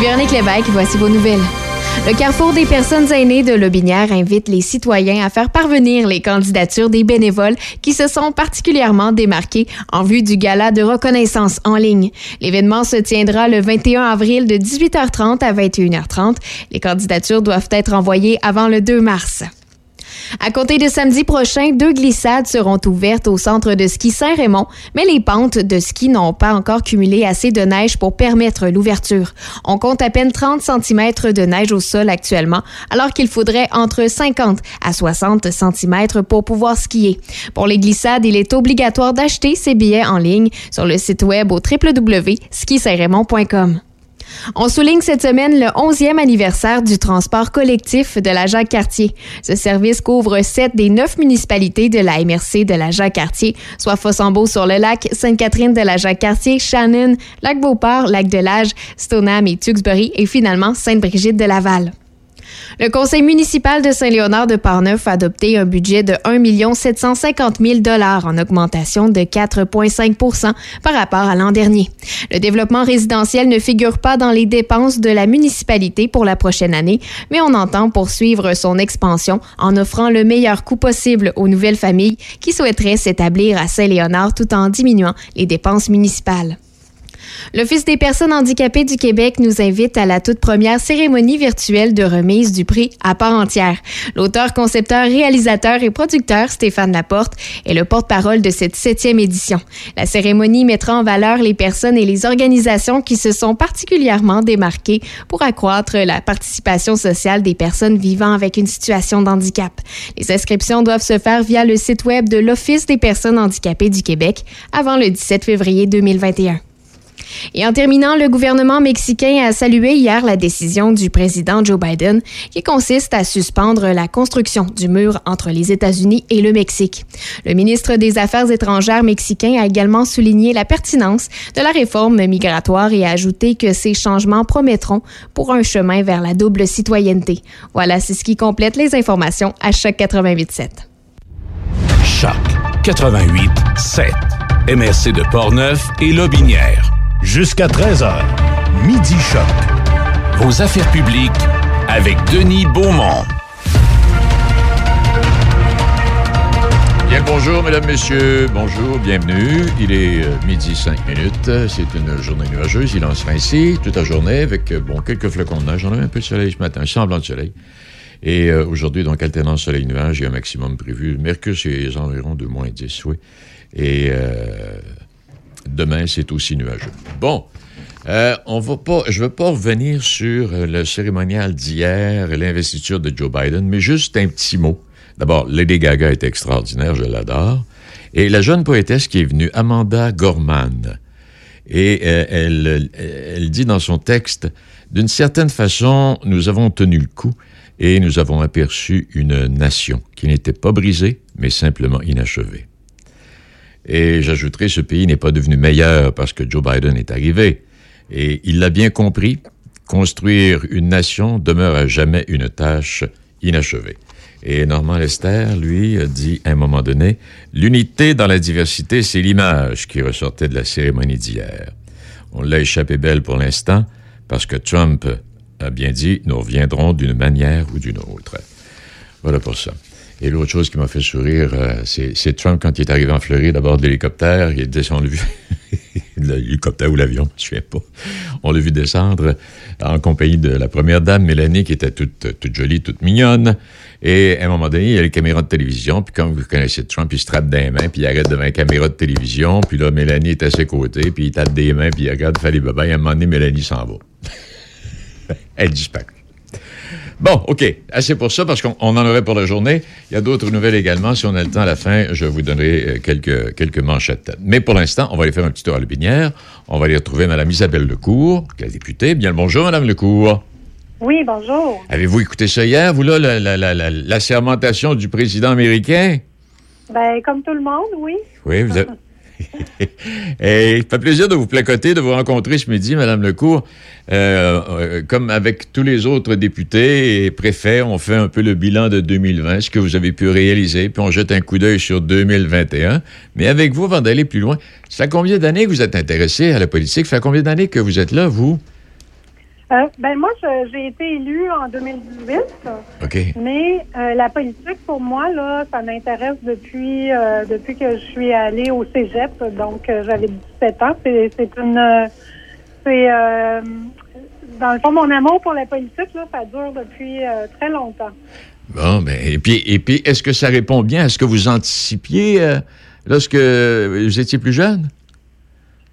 Ici Véronique Lévesque, voici vos nouvelles. Le Carrefour des personnes aînées de Lobinière invite les citoyens à faire parvenir les candidatures des bénévoles qui se sont particulièrement démarqués en vue du gala de reconnaissance en ligne. L'événement se tiendra le 21 avril de 18h30 à 21h30. Les candidatures doivent être envoyées avant le 2 mars. À compter de samedi prochain, deux glissades seront ouvertes au centre de ski Saint-Raymond, mais les pentes de ski n'ont pas encore cumulé assez de neige pour permettre l'ouverture. On compte à peine 30 cm de neige au sol actuellement, alors qu'il faudrait entre 50 à 60 cm pour pouvoir skier. Pour les glissades, il est obligatoire d'acheter ses billets en ligne sur le site web au www.skisaintraymond.com. On souligne cette semaine le 11e anniversaire du transport collectif de la Jacques-Cartier. Ce service couvre sept des neuf municipalités de la MRC de la Jacques-Cartier, soit Fossambeau-sur-le-Lac, Sainte-Catherine de la Jacques-Cartier, Shannon, Lac-Beauport, Lac-de-Lage, Stoneham et Tewksbury et finalement Sainte-Brigitte de Laval. Le conseil municipal de Saint-Léonard de Parneuf a adopté un budget de 1 750 000 en augmentation de 4,5 par rapport à l'an dernier. Le développement résidentiel ne figure pas dans les dépenses de la municipalité pour la prochaine année, mais on entend poursuivre son expansion en offrant le meilleur coût possible aux nouvelles familles qui souhaiteraient s'établir à Saint-Léonard tout en diminuant les dépenses municipales. L'Office des personnes handicapées du Québec nous invite à la toute première cérémonie virtuelle de remise du prix à part entière. L'auteur, concepteur, réalisateur et producteur Stéphane Laporte est le porte-parole de cette septième édition. La cérémonie mettra en valeur les personnes et les organisations qui se sont particulièrement démarquées pour accroître la participation sociale des personnes vivant avec une situation de handicap. Les inscriptions doivent se faire via le site web de l'Office des personnes handicapées du Québec avant le 17 février 2021. Et en terminant, le gouvernement mexicain a salué hier la décision du président Joe Biden qui consiste à suspendre la construction du mur entre les États-Unis et le Mexique. Le ministre des Affaires étrangères mexicain a également souligné la pertinence de la réforme migratoire et a ajouté que ces changements promettront pour un chemin vers la double citoyenneté. Voilà, c'est ce qui complète les informations à Choc 88.7. Choc 88.7. MRC de Portneuf et Lobinière jusqu'à 13h. Midi Choc. Vos affaires publiques avec Denis Beaumont. Bien bonjour, mesdames, messieurs. Bonjour, bienvenue. Il est euh, midi 5 minutes. C'est une journée nuageuse. Il en sera ainsi toute la journée avec, euh, bon, quelques flocons de neige. J'en ai un peu de soleil ce matin, semblant de soleil. Et euh, aujourd'hui, donc, alternance soleil-nuage, il y a un maximum prévu. Mercure, c'est environ de moins 10, oui. Et Demain, c'est aussi nuageux. Bon, euh, je ne veux pas revenir sur euh, le cérémonial d'hier l'investiture de Joe Biden, mais juste un petit mot. D'abord, Lady Gaga est extraordinaire, je l'adore. Et la jeune poétesse qui est venue, Amanda Gorman, et euh, elle, elle dit dans son texte, d'une certaine façon, nous avons tenu le coup et nous avons aperçu une nation qui n'était pas brisée, mais simplement inachevée. Et j'ajouterai, ce pays n'est pas devenu meilleur parce que Joe Biden est arrivé. Et il l'a bien compris, construire une nation demeure à jamais une tâche inachevée. Et Normand Lester, lui, dit à un moment donné, l'unité dans la diversité, c'est l'image qui ressortait de la cérémonie d'hier. On l'a échappé belle pour l'instant, parce que Trump a bien dit, nous reviendrons d'une manière ou d'une autre. Voilà pour ça. Et l'autre chose qui m'a fait sourire, euh, c'est Trump quand il est arrivé en Floride à bord de l'hélicoptère. Il descendu vu l'hélicoptère ou l'avion, je ne sais pas. On l'a vu descendre en compagnie de la première dame, Mélanie, qui était toute, jolie, toute mignonne. Et à un moment donné, il y a les caméras de télévision, puis comme vous connaissez Trump, il se trappe des mains, puis il arrête devant une caméra de télévision, puis là, Mélanie est à ses côtés, puis il tape des mains, puis il regarde, fait les bébés, et à un moment donné, Mélanie s'en va. Elle disparaît. Bon, OK. Assez pour ça, parce qu'on en aurait pour la journée. Il y a d'autres nouvelles également. Si on a le temps à la fin, je vous donnerai euh, quelques, quelques manchettes. Mais pour l'instant, on va aller faire un petit tour à Lubinière. On va aller retrouver Mme Isabelle Lecourt, qui est la députée. Bien le bonjour, Mme Lecourt. Oui, bonjour. Avez-vous écouté ça hier, vous, là, la, la, sermentation du président américain? Ben, comme tout le monde, oui. Oui, vous avez... Et il fait plaisir de vous placoter, de vous rencontrer ce midi, Madame Lecourt. Euh, euh, comme avec tous les autres députés et préfets, on fait un peu le bilan de 2020, ce que vous avez pu réaliser, puis on jette un coup d'œil sur 2021. Mais avec vous, avant d'aller plus loin, ça fait combien d'années que vous êtes intéressé à la politique? Ça fait combien d'années que vous êtes là, vous? Euh, ben moi, j'ai été élue en 2018. OK. Mais euh, la politique, pour moi, là, ça m'intéresse depuis euh, depuis que je suis allée au Cégep. Donc, j'avais 17 ans. C'est une... C'est... dans le fond, mon amour pour la politique, là, ça dure depuis très longtemps. Bon, ben, et puis, et puis est-ce que ça répond bien à ce que vous anticipiez lorsque vous étiez plus jeune?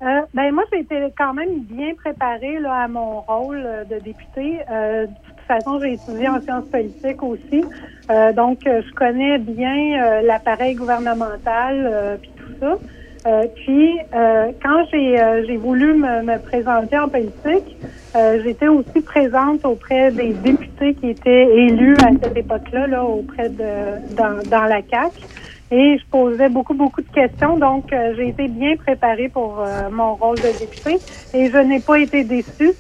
Euh, ben moi, j'ai été quand même bien préparée là, à mon rôle euh, de députée. Euh, de toute façon, j'ai étudié en sciences politiques aussi. Euh, donc, je connais bien l'appareil gouvernemental puis tout ça. puis, quand j'ai j'ai voulu me, me, présenter en politique, j'étais aussi présente auprès des députés qui étaient élus à cette époque-là, là, auprès de dans, dans la CAC. Et je posais beaucoup, beaucoup de questions. Donc, euh, j'ai été bien préparée pour euh, mon rôle de députée et je n'ai pas été déçue.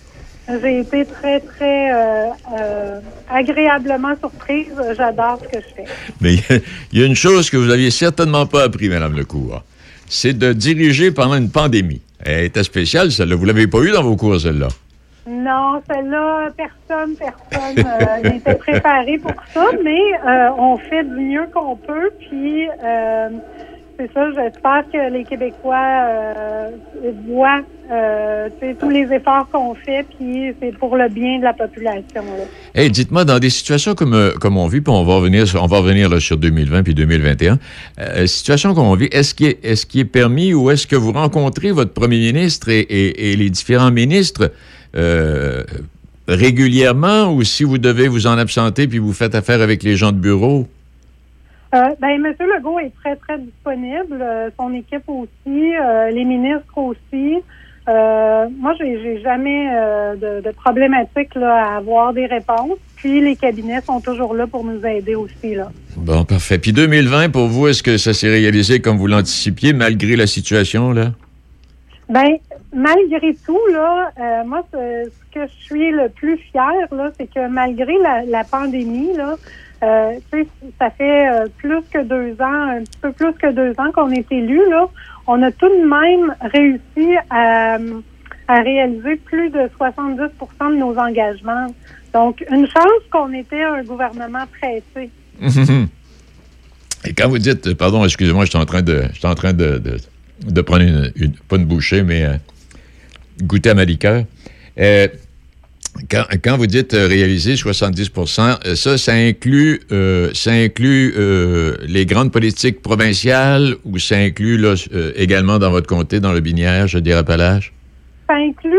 J'ai été très, très euh, agréablement surprise. J'adore ce que je fais. Mais il y, a une chose que vous n'aviez certainement pas appris, Madame Lecourt. C'est de diriger pendant une pandémie. Elle était spéciale, celle-là. Vous l'avez pas eu dans vos cours, celle-là? Non, celle-là, personne, personne euh, n'était préparé pour ça, mais euh, on fait du mieux qu'on peut. Puis, euh, c'est ça, j'espère que les Québécois voient tous les efforts qu'on fait, puis c'est pour le bien de la population. Dites-moi, dans des situations comme, comme on vit, puis on va revenir, on va revenir sur 2020 puis 2021, situation comme on vit, est-ce qu'il est, permis ou est-ce que vous rencontrez votre premier ministre et les différents ministres euh, régulièrement ou si vous devez vous en absenter puis vous faites affaire avec les gens de bureau? Euh, ben, M. Legault est très, très disponible. Euh, son équipe aussi, les ministres aussi. moi, j'ai jamais de, de, problématique là, à avoir des réponses. Puis les cabinets sont toujours là pour nous aider aussi. Là. Bon, parfait. Puis 2020, pour vous, est-ce que ça s'est réalisé comme vous l'anticipiez, malgré la situation, là? Ben, malgré tout, là, euh, moi, ce, que je suis le plus fière, là, c'est que malgré la, pandémie, là, euh, ça fait euh, plus que deux ans, un petit peu plus que deux ans qu'on est élu, là. On a tout de même réussi à, réaliser plus de 70% de nos engagements. Donc, une chance qu'on était un gouvernement pressé. Et quand vous dites, pardon, excusez-moi, je suis en train de, je suis en train de, de, prendre une, pas une bouchée, mais goûter à ma liqueur. Euh, quand, vous dites euh, réaliser 70 euh, ça, ça inclut, ça inclut les grandes politiques provinciales ou ça inclut également dans votre comté, dans le Binière, je dirais Appalaches? Ça inclut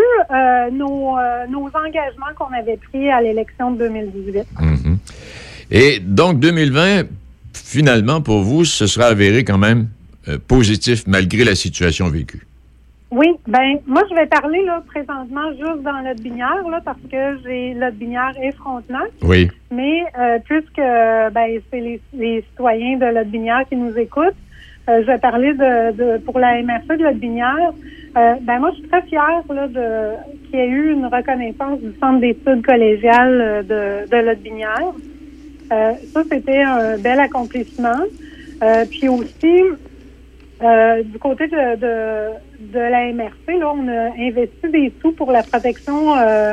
nos, engagements qu'on avait pris à l'élection de 2018. Mm-hmm. Et donc, 2020, finalement, pour vous, ce sera avéré quand même positif malgré la situation vécue? Oui, ben moi je vais parler là présentement juste dans notre binière là parce que j'ai notre binière et Frontenac. Oui. Mais euh, puisque ben c'est les, les, citoyens de notre binière qui nous écoutent, euh, je vais parler de, de pour la MRC de notre binière. Euh, ben moi je suis très fière là de qu'il y ait eu une reconnaissance du centre d'études collégiales de de notre binière. Euh, ça c'était un bel accomplissement. Euh, puis aussi euh, du côté de, de, la MRC, là, on a investi des sous pour la protection euh,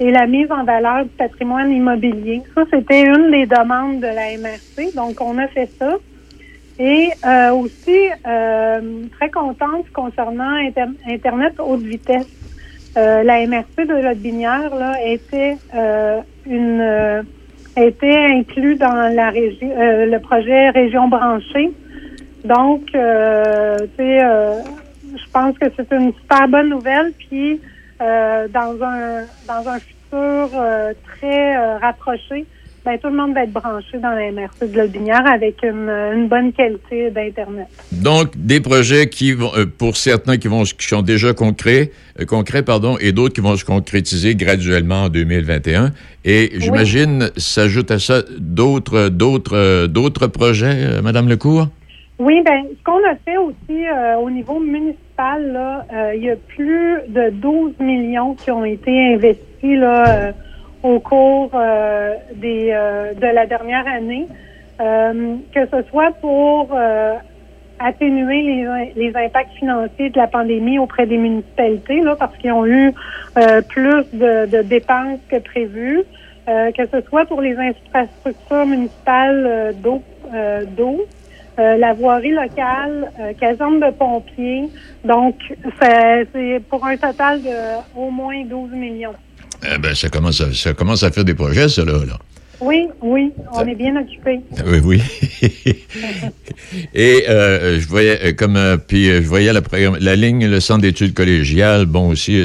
et la mise en valeur du patrimoine immobilier. Ça, c'était une des demandes de la MRC, donc on a fait ça. Et euh, aussi, très contente concernant Internet haute vitesse. la MRC de la Binière là, était une était inclus dans la région le projet Région branchée donc, euh, tu sais, euh, je pense que c'est une super bonne nouvelle. Puis, euh, dans un dans un futur très rapproché, ben, tout le monde va être branché dans la MRC de Lobinière avec une, bonne qualité d'Internet. Donc, des projets qui vont, pour certains qui, vont, qui sont déjà concrets, concrets pardon, et d'autres qui vont se concrétiser graduellement en 2021. Et j'imagine, s'ajoute à ça d'autres, d'autres, d'autres projets, Madame Lecourt? Oui, ben ce qu'on a fait aussi euh, au niveau municipal, là, euh, il y a plus de 12 millions qui ont été investis là, euh, au cours des, de la dernière année, que ce soit pour atténuer les, les, impacts financiers de la pandémie auprès des municipalités, là, parce qu'ils ont eu plus de, de, dépenses que prévu, que ce soit pour les infrastructures municipales d'eau, d'eau, la voirie locale, caserne de pompiers. Donc, c'est pour un total de au moins 12 millions. Eh ben, ça commence à, ça commence à faire des projets, ça, là. Oui, oui, on est bien occupé. Oui, oui. Et euh, je voyais euh, comme euh, puis je voyais la, la ligne le centre d'études collégiales, bon aussi.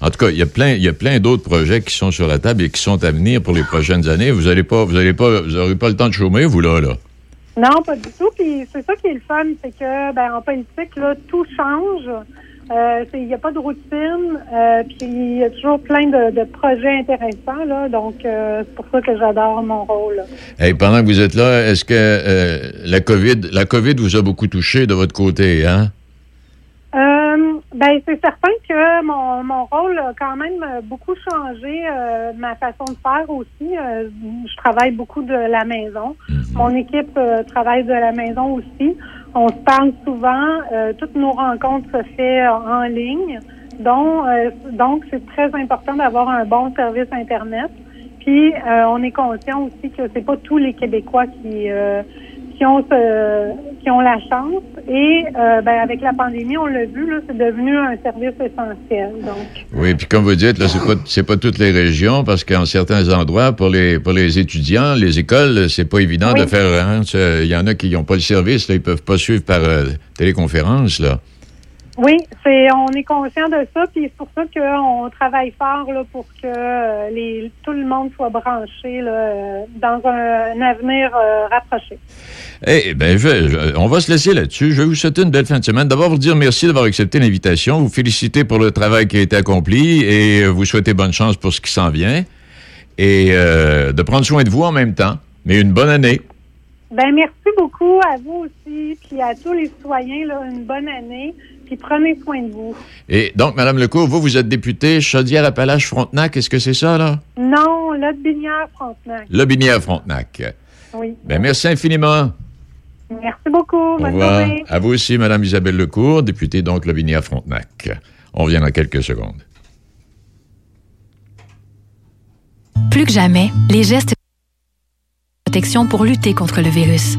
en tout cas, il y a plein il y a plein d'autres projets qui sont sur la table et qui sont à venir pour les prochaines années. Vous allez pas vous allez pas vous aurez pas le temps de chômer vous là là. Non, pas du tout. Puis c'est ça qui est le fun, c'est que ben en politique là tout change. Euh, il n'y a pas de routine, euh, puis il y a toujours plein de, projets intéressants, là, donc euh, c'est pour ça que j'adore mon rôle. Et pendant que vous êtes là, est-ce que la COVID, la COVID vous a beaucoup touché de votre côté, hein? Ben c'est certain que mon, mon rôle a quand même beaucoup changé, ma façon de faire aussi. je travaille beaucoup de la maison. Mm-hmm. Mon équipe travaille de la maison aussi. On se parle souvent, euh, toutes nos rencontres se font en ligne. Donc, euh, donc c'est très important d'avoir un bon service Internet. Puis, euh, on est conscient aussi que c'est pas tous les Québécois qui qui ont qui ont la chance. Et ben, avec la pandémie, on l'a vu, là, c'est devenu un service essentiel. Donc. Oui, puis comme vous dites, là, c'est pas c'est pas toutes les régions parce qu'en certains endroits, pour les pour les étudiants, les écoles, c'est pas évident de faire. Hein, il y en a qui n'ont pas le service, là, ils peuvent pas suivre par téléconférence, là. Oui, c'est on est conscient de ça, puis c'est pour ça qu'on travaille fort là, pour que euh, les, tout le monde soit branché là, euh, dans un, avenir euh, rapproché. Eh bien, on va se laisser là-dessus. Je vais vous souhaiter une belle fin de semaine. D'abord, vous dire merci d'avoir accepté l'invitation, vous féliciter pour le travail qui a été accompli et vous souhaiter bonne chance pour ce qui s'en vient et de prendre soin de vous en même temps. Mais une bonne année. Ben merci beaucoup à vous aussi, puis à tous les citoyens là, une bonne année puis prenez soin de vous. Et donc, Mme Lecourt, vous, vous êtes députée Chaudière-Appalaches-Frontenac. Est-ce que c'est ça, là? Non, Lobinière-Frontenac. Lobinière-Frontenac. Oui. Ben, merci infiniment. Merci beaucoup. Bonne journée. À vous aussi, Mme Isabelle Lecourt, députée donc Lobinière-Frontenac. On revient dans quelques secondes. Plus que jamais, les gestes de protection pour lutter contre le virus.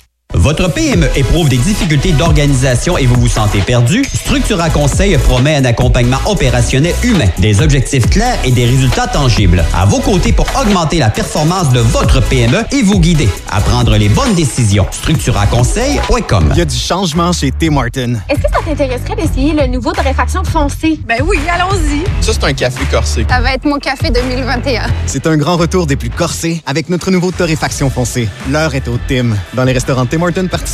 Votre PME éprouve des difficultés d'organisation et vous vous sentez perdu? Structura Conseil promet un accompagnement opérationnel humain, des objectifs clairs et des résultats tangibles. À vos côtés pour augmenter la performance de votre PME et vous guider à prendre les bonnes décisions. StructuraConseil.com Il y a du changement chez Tim Martin. Est-ce que ça t'intéresserait d'essayer le nouveau torréfaction foncé? Ben oui, allons-y. Ça, c'est un café corsé. Ça va être mon café 2021. C'est un grand retour des plus corsés avec notre nouveau torréfaction foncé. L'heure est au Tim. Dans les restaurants Tim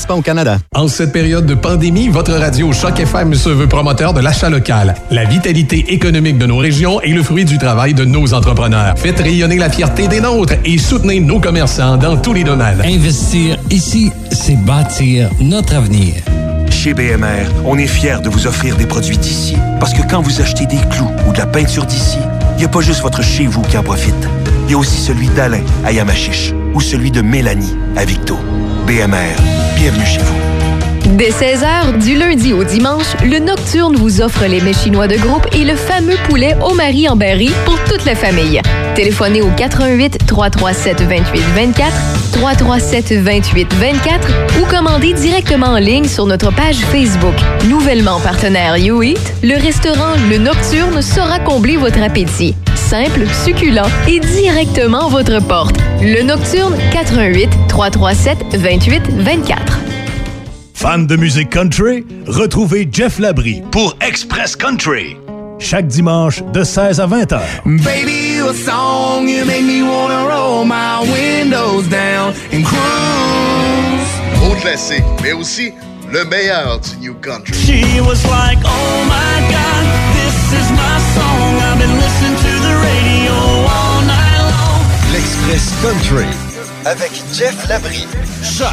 Au Canada. En cette période de pandémie, votre radio Choc FM se veut promoteur de l'achat local. La vitalité économique de nos régions est le fruit du travail de nos entrepreneurs. Faites rayonner la fierté des nôtres et soutenez nos commerçants dans tous les domaines. Investir ici, c'est bâtir notre avenir. Chez BMR, on est fiers de vous offrir des produits d'ici. Parce que quand vous achetez des clous ou de la peinture d'ici, il n'y a pas juste votre chez vous qui en profite. Il y a aussi celui d'Alain à Yamachiche ou celui de Mélanie à Victo. BMR, bienvenue chez vous. Dès 16h, du lundi au dimanche, le Nocturne vous offre les mets chinois de groupe et le fameux poulet au mari en berry pour toute la famille. Téléphonez au 88 337 28 24 337 28 24 ou commandez directement en ligne sur notre page Facebook. Nouvellement partenaire YouEat, le restaurant Le Nocturne saura combler votre appétit simple, succulent et directement à votre porte. Le Nocturne 88 337 28 24. Fan de musique country? Retrouvez Jeff Labry pour Express Country. Chaque dimanche de 16 à 20 heures. Baby, a song you make me wanna roll my windows down and cruise. Au classique, mais aussi le meilleur du New Country. She was like, oh my God, this is my I've been listening to the radio all night long. L'Express Country avec Jeff Labrie. Choc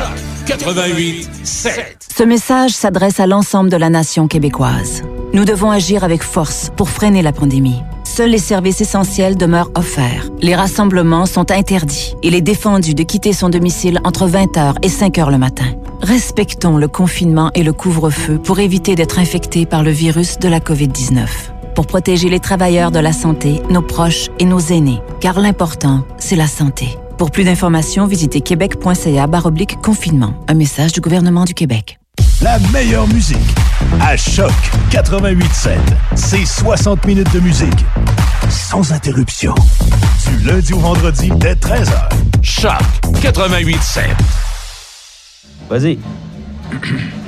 88 7. Ce message s'adresse à l'ensemble de la nation québécoise. Nous devons agir avec force pour freiner la pandémie. Seuls les services essentiels demeurent offerts. Les rassemblements sont interdits. Il est défendu de quitter son domicile entre 20h et 5h le matin. Respectons le confinement et le couvre-feu pour éviter d'être infectés par le virus de la COVID-19. Pour protéger les travailleurs de la santé, nos proches et nos aînés. Car l'important, c'est la santé. Pour plus d'informations, visitez québec.ca confinement. Un message du gouvernement du Québec. La meilleure musique à Choc 88.7. C'est 60 minutes de musique sans interruption. Du lundi au vendredi dès 13h. Choc 88.7. Vas-y.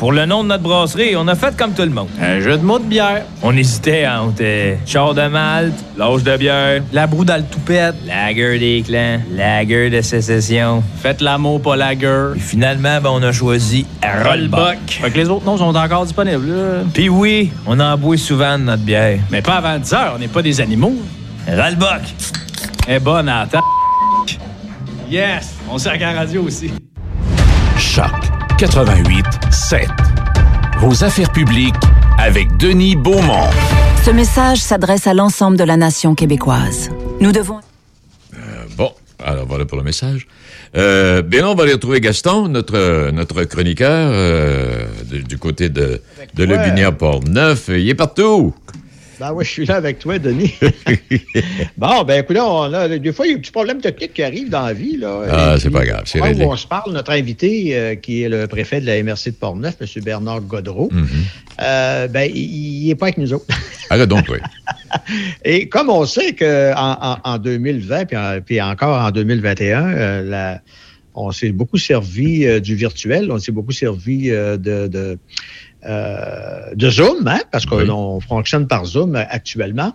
Pour le nom de notre brasserie, on a fait comme tout le monde. Un jeu de mots de bière. On hésitait entre euh, char de malte, l'âge de bière, La broue dans le toupette. lager des clans, lager de sécession. Faites l'amour, pas la gueule. Puis finalement, ben, on a choisi Rollbuck. Fait que les autres noms sont encore disponibles. là. Puis oui, on en boit souvent de notre bière. Mais pas avant 10 heures, on n'est pas des animaux. Rollbuck. Est bonne à la table. Yes! On sert à la radio aussi. Choc 88 7. Vos affaires publiques avec Denis Beaumont. Ce message s'adresse à l'ensemble de la nation québécoise. Nous devons... Bon, alors voilà pour le message. Euh, bien, on va aller retrouver Gaston, notre, notre chroniqueur euh, du, du côté de, de toi. Lobinière Port-Neuf. Il est partout. Ben oui, je suis là avec toi, Denis. bon, ben écoute, on a, des fois, il y a des petits problèmes techniques qui arrivent dans la vie. Là, Ah, c'est pas grave, c'est réglé. on se parle, notre invité, euh, qui est le préfet de la MRC de Portneuf, M. Bernard Godreau, Mhm. euh, ben, il n'est pas avec nous autres. Arrête donc, oui. Et comme on sait qu'en en, en 2020, puis, en- puis encore en 2021, euh, la- on s'est beaucoup servi euh, du virtuel, on s'est beaucoup servi euh, de, de, euh, de Zoom, hein, parce qu'on fonctionne par Zoom euh, actuellement.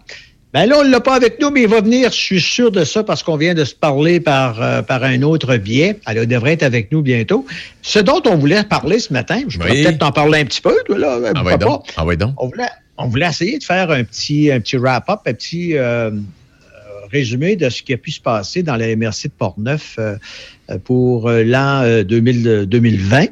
Ben là, on ne l'a pas avec nous, mais il va venir, je suis sûr de ça, parce qu'on vient de se parler par, euh, par un autre biais. Alors, il devrait être avec nous bientôt. Ce dont on voulait parler ce matin, je pourrais Oui. peut-être t'en parler un petit peu, toi, là, Ah ouais pas? donc. Ah ouais donc. On voulait, on voulait essayer de faire un petit, un petit wrap-up, un petit euh, euh, résumé de ce qui a pu se passer dans la MRC de Portneuf euh, euh, pour euh, l'an euh, 2000 2020.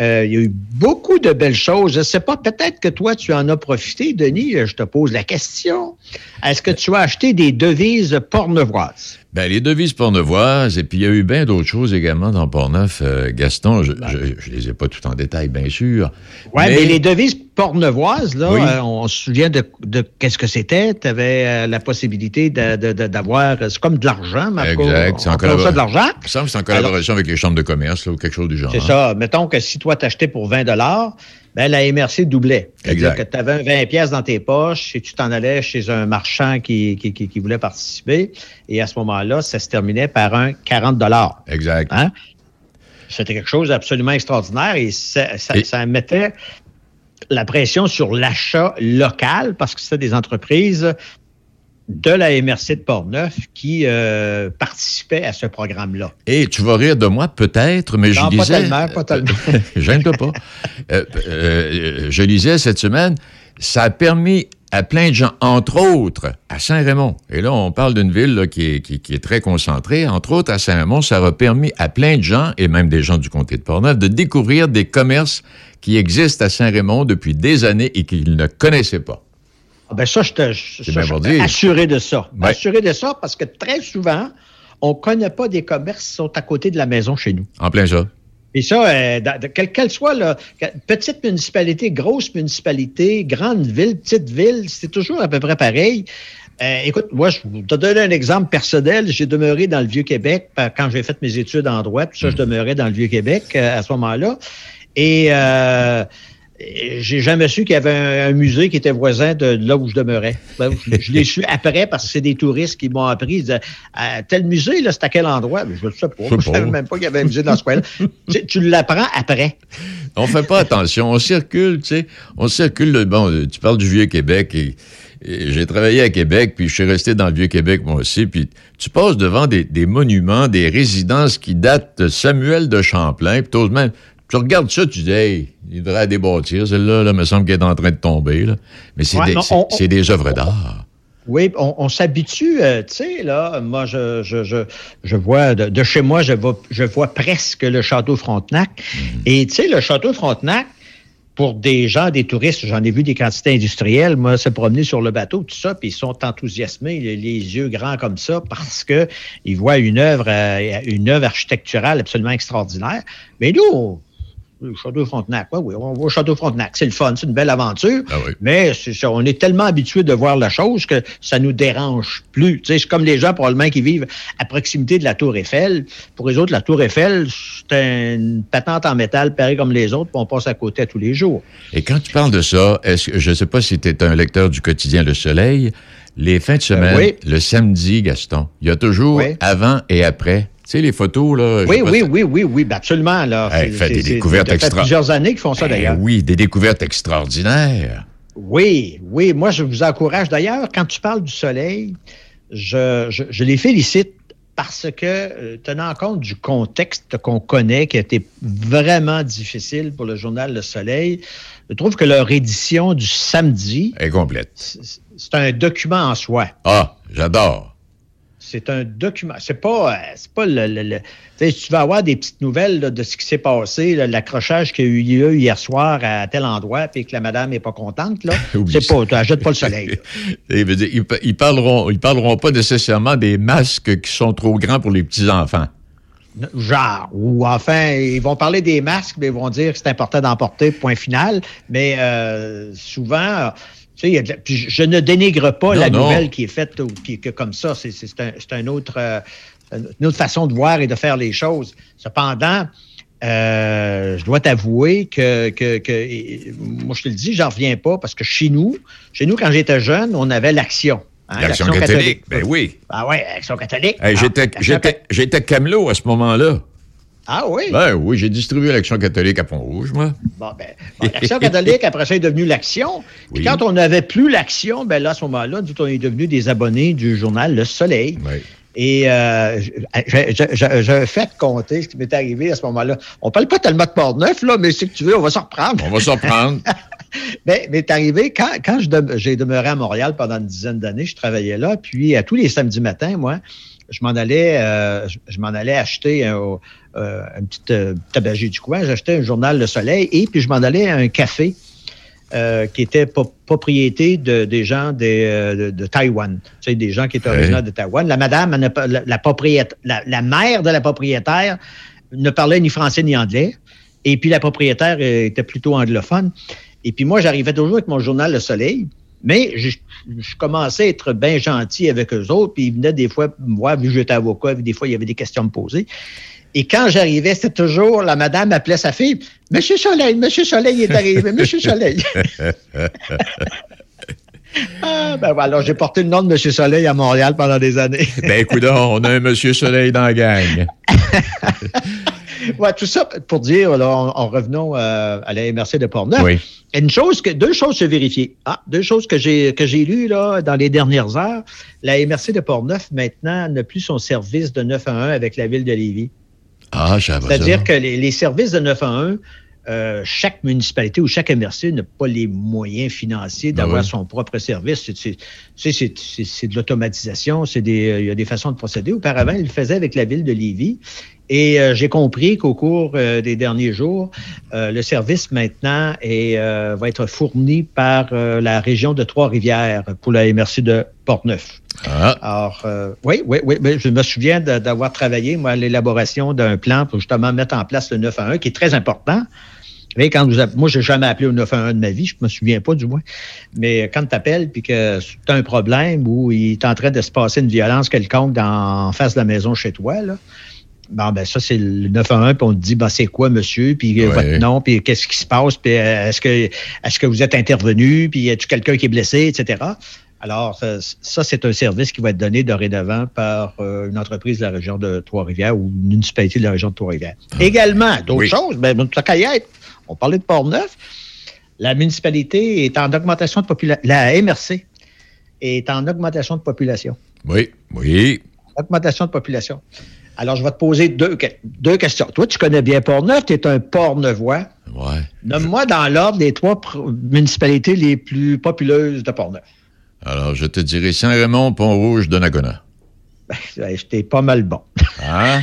Euh, il y a eu beaucoup de belles choses. Je ne sais pas, peut-être que toi, tu en as profité, Denis. Je te pose la question. Est-ce que tu as acheté des devises pornevoises? Ben, les devises pornevoises, et puis il y a eu bien d'autres choses également dans Portneuf. Euh, Gaston, je, je, je les ai pas tout en détail, bien sûr. Oui, mais... les devises pornevoises, là, Oui. euh, on se souvient de, de qu'est-ce que c'était? Tu avais la possibilité d'avoir. C'est comme de l'argent, Marco. Exact. C'est en de l'argent. Il me semble que c'est en collaboration avec les chambres de commerce là, ou quelque chose du genre. C'est hein. ça. Mettons que si toi, t'achetais pour 20 ben, la MRC doublait. C'est-à-dire Exact. que tu avais un 20 pièces dans tes poches et tu t'en allais chez un marchand qui, qui, qui- qui voulait participer. Et à ce moment-là, ça se terminait par un 40 Exact. Hein? C'était quelque chose d'absolument extraordinaire et ça, ça- Et- ça mettait la pression sur l'achat local parce que c'était des entreprises de la MRC de Portneuf qui euh, participaient à ce programme-là. Et tu vas rire de moi, peut-être, mais je Non, pas lisais... tellement, pas tellement. Gêne-toi pas. Euh, euh, je lisais cette semaine, ça a permis à plein de gens, entre autres à Saint-Raymond, et là on parle d'une ville là, qui, est, qui- qui est très concentrée, entre autres à Saint-Raymond, ça a permis à plein de gens, et même des gens du comté de Portneuf, de découvrir des commerces qui existent à Saint-Raymond depuis des années et qu'ils ne connaissaient pas. Ah ben ça, je te je- ça, suis assuré de ça. Ouais. Assuré de ça parce que très souvent, on ne connaît pas des commerces qui sont à côté de la maison chez nous. En plein ça. Et ça, euh, quelle qu'elle soit, petite municipalité, grosse municipalité, grande ville, petite ville, c'est toujours à peu près pareil. Euh, écoute, moi, je vais te donner un exemple personnel. J'ai demeuré dans le Vieux-Québec quand j'ai fait mes études en droit. Tout ça, je demeurais dans le Vieux-Québec euh, à ce moment-là. Et euh, j'ai jamais su qu'il y avait un, un musée qui était voisin de, là où je demeurais. Ben, je je l'ai su après parce que c'est des touristes qui m'ont appris. Ils disaient, Ah, tel musée, là, c'est à quel endroit? Ben, je ne sais pas. Je ne savais même pas qu'il y avait un musée dans ce coin-là. tu tu l'apprends après. On fait pas attention. On circule, tu sais. On circule. le- Bon, tu parles du Vieux-Québec et, et j'ai travaillé à Québec, puis je suis resté dans le Vieux-Québec, moi aussi. Puis tu passes devant des, des monuments, des résidences qui datent de Samuel de Champlain, puis même... Tu regardes ça, tu dis, hey, il devrait la débâtir, celle-là, là, me semble qu'elle est en train de tomber, là. Mais c'est Ouais, des, des œuvres d'art. Oui, on, on s'habitue, euh, tu sais, là, moi, je, je, je, je vois, de, de chez moi, je vois, je vois presque le château Frontenac. Mm-hmm. Et, tu sais, le château Frontenac, pour des gens, des touristes, j'en ai vu des quantités industrielles, moi, se promener sur le bateau, tout ça, puis ils sont enthousiasmés, les, les yeux grands comme ça, parce que ils voient une œuvre, euh, une œuvre architecturale absolument extraordinaire. Mais nous, on- le Château Frontenac, oui, oui, on va au Château Frontenac. C'est le fun, c'est une belle aventure. Ah Mais c'est ça, on est tellement habitué de voir la chose que ça nous dérange plus. Tu sais, c'est comme les gens probablement qui vivent à proximité de la Tour Eiffel. Pour les autres, la Tour Eiffel, c'est une patente en métal, pareil comme les autres, puis on passe à côté à tous les jours. Et quand tu parles de ça, est-ce que je ne sais pas si tu es un lecteur du quotidien Le Soleil, les fins de semaine, Euh, oui. le samedi, Gaston, il y a toujours Oui. avant et après. Tu sais, les photos, là. Oui, oui, oui, oui, oui, ben absolument. Là. Hey, fait des découvertes ça fait extra- plusieurs années qu'ils font ça, d'ailleurs. oui, des découvertes extraordinaires. Oui, oui. Moi, je vous encourage. D'ailleurs, quand tu parles du soleil, je, je, je les félicite parce que, euh, tenant compte du contexte qu'on connaît, qui a été vraiment difficile pour le journal Le Soleil, je trouve que leur édition du samedi, est complète. c'est un document en soi. Ah, j'adore. C'est un document. C'est pas, euh, c'est pas le. le- le- tu sais, si tu vas avoir des petites nouvelles là, de ce qui s'est passé, l'accrochage qu'il y a eu lieu hier soir à tel endroit, puis que la madame n'est pas contente, là, c'est pas, tu achètes pas le soleil. ils, ils parleront, ils parleront pas nécessairement des masques qui sont trop grands pour les petits-enfants. Genre, ou enfin, ils vont parler des masques, mais ils vont dire que c'est important d'en porter, point final. Mais euh, souvent, tu sais, il y a de la- puis je je ne dénigre pas Non, la non. nouvelle qui est faite ou qui, que comme ça. C'est c'est un, c'est un autre, euh, une autre façon de voir et de faire les choses. Cependant, euh, je dois t'avouer que, que, que- et- moi, je te le dis, j'en reviens pas parce que chez nous, chez nous, quand j'étais jeune, on avait l'action. hein, L'Action catholique, ben oui. Ah ouais, l'action catholique. Hey, Ah, j'étais, l'Action j'étais, j'étais camelot à ce moment-là. Ah oui? Ben oui, j'ai distribué l'Action catholique à Pont-Rouge, moi. Bon, ben, bon, l'action catholique, après ça, est devenue l'action. Puis quand on n'avait plus l'action, ben là, à ce moment-là, nous, on est devenus des abonnés du journal Le Soleil. Et euh, j'ai- fait compter ce qui m'est arrivé à ce moment-là. On parle pas tellement de Port-Neuf, là, mais si tu veux, on va s'en reprendre. On va s'en reprendre. Mais m'est arrivé, quand, quand j'ai demeuré à Montréal pendant une dizaine d'années, je travaillais là, puis à tous les samedis matins, moi, je m'en allais, euh, je, je m'en allais acheter un, euh, un petit euh, tabagier du coin, j'achetais un journal Le Soleil et puis je m'en allais à un café euh, qui était propriété de, des gens des, euh, de, de Taïwan, tu sais, des gens qui étaient Ouais. originaires de Taïwan. La madame, la, la, propriétaire, la, la mère de la propriétaire ne parlait ni français ni anglais. Et puis la propriétaire était plutôt anglophone. Et puis moi, j'arrivais toujours avec mon journal Le Soleil, mais je, je commençais à être bien gentil avec eux autres, puis ils venaient des fois me voir, vu que j'étais avocat, puis des fois, il y avait des questions à me poser. Et quand j'arrivais, c'était toujours, la madame appelait sa fille, Monsieur Soleil, Monsieur Soleil est arrivé, Monsieur Soleil. Ah, ben voilà, j'ai porté le nom de Monsieur Soleil à Montréal pendant des années. ben écoute, on a un Monsieur Soleil dans la gang. Ouais, tout ça pour dire, là, en, en revenant euh, à la MRC de Portneuf, Oui. une chose que, deux choses se vérifier. Ah, deux choses que j'ai que j'ai lues là, dans les dernières heures. La MRC de Portneuf, maintenant, n'a plus son service de 9 à 1 avec la ville de Lévis. Ah, C'est-à-dire que les, les services de 9 à 1, euh, chaque municipalité ou chaque MRC n'a pas les moyens financiers d'avoir Ah oui. son propre service. C'est- de l'automatisation, euh, il y a des façons de procéder. Auparavant, ils le faisaient avec la ville de Lévis. Et euh, j'ai compris qu'au cours euh, des derniers jours, euh, le service maintenant est, euh, va être fourni par euh, la région de Trois-Rivières pour la MRC de Portneuf. Ah. Alors, euh, oui, oui, oui, mais je me souviens d'avoir travaillé, moi, à l'élaboration d'un plan pour justement mettre en place le 9 à 1, qui est très important. Mais quand vous appelez- moi, j'ai jamais appelé au 9 à 1 de ma vie, je me souviens pas du moins. Mais quand tu appelles puis que tu as un problème ou il est en train de se passer une violence quelconque dans, en face de la maison chez toi, là, Bon, ben ça, c'est le 911, puis on te dit, ben, c'est quoi, monsieur, puis euh, Ouais. votre nom, puis qu'est-ce qui se passe, puis euh, est-ce que, est-ce que vous êtes intervenu, puis y a-tu quelqu'un qui est blessé, etc. Alors, ça, ça, c'est un service qui va être donné dorénavant par euh, une entreprise de la région de Trois-Rivières ou une municipalité de la région de Trois-Rivières. Également, d'autres Oui. choses, ben. On parlait de Port-Neuf. La municipalité est en augmentation de population. La MRC est en augmentation de population. Oui, oui. Augmentation de population. Alors, je vais te poser deux, deux questions. Toi, tu connais bien Port-Neuf, tu es un Port-Neuvois. Ouais. Nomme-moi dans l'ordre les trois municipalités les plus populeuses de Port-Neuf. Alors, je te dirais Saint-Raymond, Pont-Rouge, Donnacona. Ben, J'étais pas mal bon. Hein?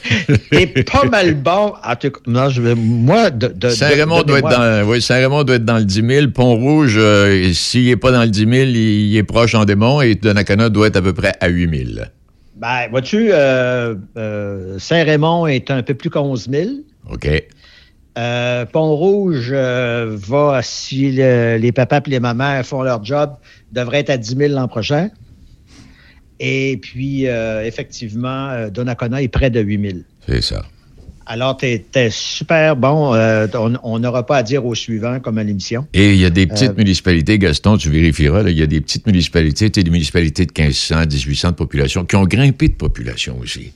T'es pas mal bon. En tout cas, non, je vais- moi, de, de- Saint-Raymond doit, être donnez-moi- dans, oui, Saint-Raymond doit être dans le 10 000. Pont-Rouge, euh, s'il n'est pas dans le 10 000, il, il est proche en démon. Et Donnacona doit être à peu près à 8 000. Ben, vois-tu, euh, euh, Saint-Raymond est un peu plus qu'à 11 000. OK. Euh, Pont-Rouge euh, va, si le- les papas et les mamans font leur job, devrait être à 10 000 l'an prochain. Et puis, euh, effectivement, euh, Donnacona est près de 8 000. C'est ça. Alors, tu es, super bon. Euh, on- n'aura pas à dire au suivant, comme à l'émission. Et il y a des petites Euh, municipalités, Gaston, tu vérifieras, il y a des petites municipalités, des municipalités de 1500, 1800 de population, qui ont grimpé de population aussi.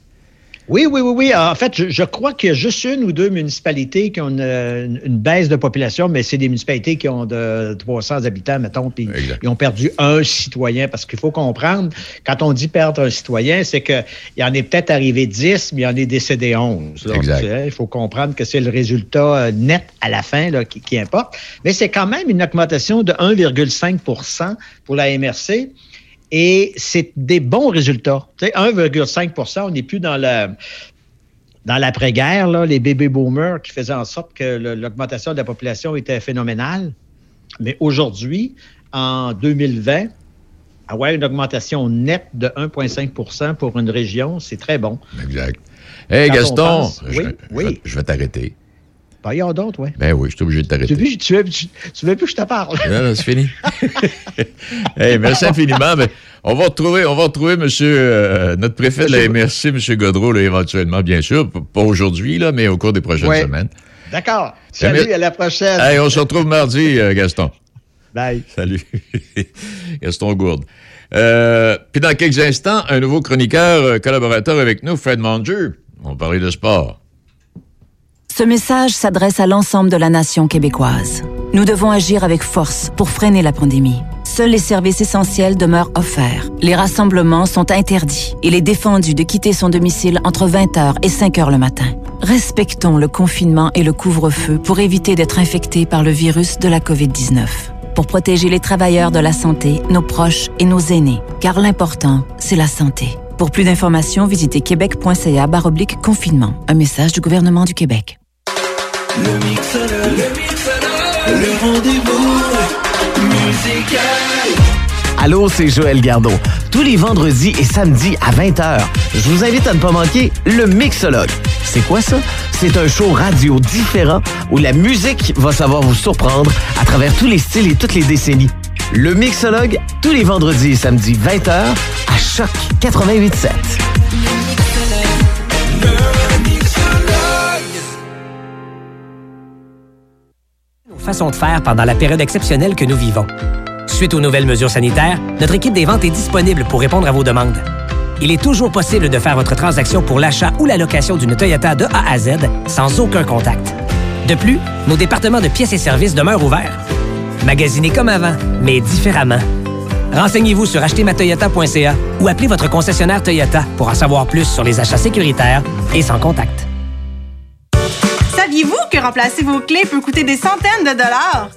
Oui, oui, oui, oui. En fait, je, je crois qu'il y a juste une ou deux municipalités qui ont une, une- une baisse de population, mais c'est des municipalités qui ont de 300 habitants, mettons, puis ils ont perdu un citoyen. Parce qu'il faut comprendre, quand on dit perdre un citoyen, c'est qu'il y en est peut-être arrivé 10, mais il y en est décédé 11. là. Exact. Tu sais, Il faut comprendre que c'est le résultat euh, net à la fin là, qui, qui importe. Mais c'est quand même une augmentation de 1,5% pour la MRC. Et c'est des bons résultats. Tu sais, 1,5% on n'est plus dans la dans l'après-guerre, là, les bébés boomers qui faisaient en sorte que l'augmentation de la population était phénoménale. Mais aujourd'hui, en 2020, avoir une augmentation nette de 1,5% pour une région, c'est très bon. Exact. Hey, Quand on Gaston, pense- je, oui, je oui. je vais t'arrêter. Il y en a d'autres, oui. Ben oui, je suis obligé de Tu t'arrêter. veux, tu, veux, tu, tu veux plus que je te parle? Là, c'est fini. hey, merci infiniment. Mais on va retrouver, on va retrouver monsieur, euh, notre préfet de la MRC, M. Godreau, là, éventuellement, bien sûr. Pas aujourd'hui, là, mais au cours des prochaines Ouais. semaines. D'accord. Salut, à la prochaine. Hey, on se retrouve mardi, euh, Gaston. Bye. Salut. Gaston Gourde. Euh, Puis dans quelques instants, un nouveau chroniqueur collaborateur avec nous, Fred Manger. On va parler de sport. Ce message s'adresse à l'ensemble de la nation québécoise. Nous devons agir avec force pour freiner la pandémie. Seuls les services essentiels demeurent offerts. Les rassemblements sont interdits. Il est défendu de quitter son domicile entre 20h et 5h le matin. Respectons le confinement et le couvre-feu pour éviter d'être infectés par le virus de la COVID-19. Pour protéger les travailleurs de la santé, nos proches et nos aînés. Car l'important, c'est la santé. Pour plus d'informations, visitez québec.ca confinement. Un message du gouvernement du Québec. Le mixeur, le mixeur, le rendez-vous musical. Allô, c'est Joël Gardot. Tous les vendredis et samedis à 20h, je vous invite à ne pas manquer le Mixologue. C'est quoi ça? C'est un show radio différent où la musique va savoir vous surprendre à travers tous les styles et toutes les décennies. Le Mixologue, tous les vendredis et samedis 20h à Choc 88.7. façon de faire pendant la période exceptionnelle que nous vivons. Suite aux nouvelles mesures sanitaires, notre équipe des ventes est disponible pour répondre à vos demandes. Il est toujours possible de faire votre transaction pour l'achat ou la location d'une Toyota de A à Z sans aucun contact. De plus, nos départements de pièces et services demeurent ouverts. Magasinez comme avant, mais différemment. Renseignez-vous sur achetermatoyota.ca ou appelez votre concessionnaire Toyota pour en savoir plus sur les achats sécuritaires et sans contact. Saviez-vous que remplacer vos clés peut coûter des centaines de dollars?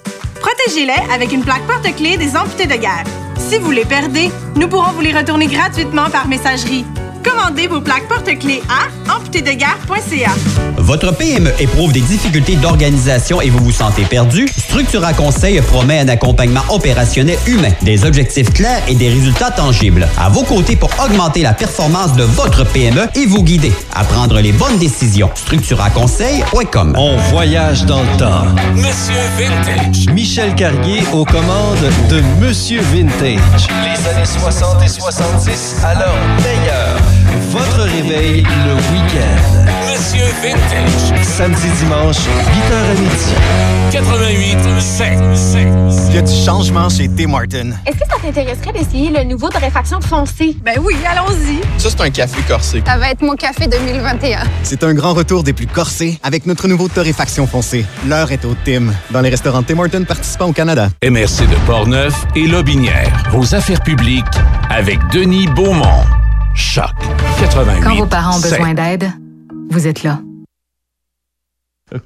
Protégez-les avec une plaque porte-clés des amputés de guerre. Si vous les perdez, nous pourrons vous les retourner gratuitement par messagerie. Commandez vos plaques porte-clés à amputédeguerre.ca. Votre PME éprouve des difficultés d'organisation et vous vous sentez perdu? Structura Conseil promet un accompagnement opérationnel humain, des objectifs clairs et des résultats tangibles. À vos côtés pour augmenter la performance de votre PME et vous guider à prendre les bonnes décisions. StructuraConseil.com On voyage dans le temps. Monsieur Vintage. Michel Carrier aux commandes de Monsieur Vintage. Les années 60 et 70 à leur meilleur. Votre réveil le week-end. Vintage. Samedi, dimanche, 8h à midi. 88 7. Il y a du changement chez Tim Martin. Est-ce que ça t'intéresserait d'essayer le nouveau torréfaction foncé? Ben oui, allons-y. Ça, c'est un café corsé. Ça va être mon café 2021. C'est un grand retour des plus corsés avec notre nouveau torréfaction foncé. L'heure est au Tim, dans les restaurants Tim Martin participants au Canada. MRC de Portneuf et Lobinière. Vos affaires publiques avec Denis Beaumont. Choc 88 Quand vos parents ont besoin d'aide, vous êtes là.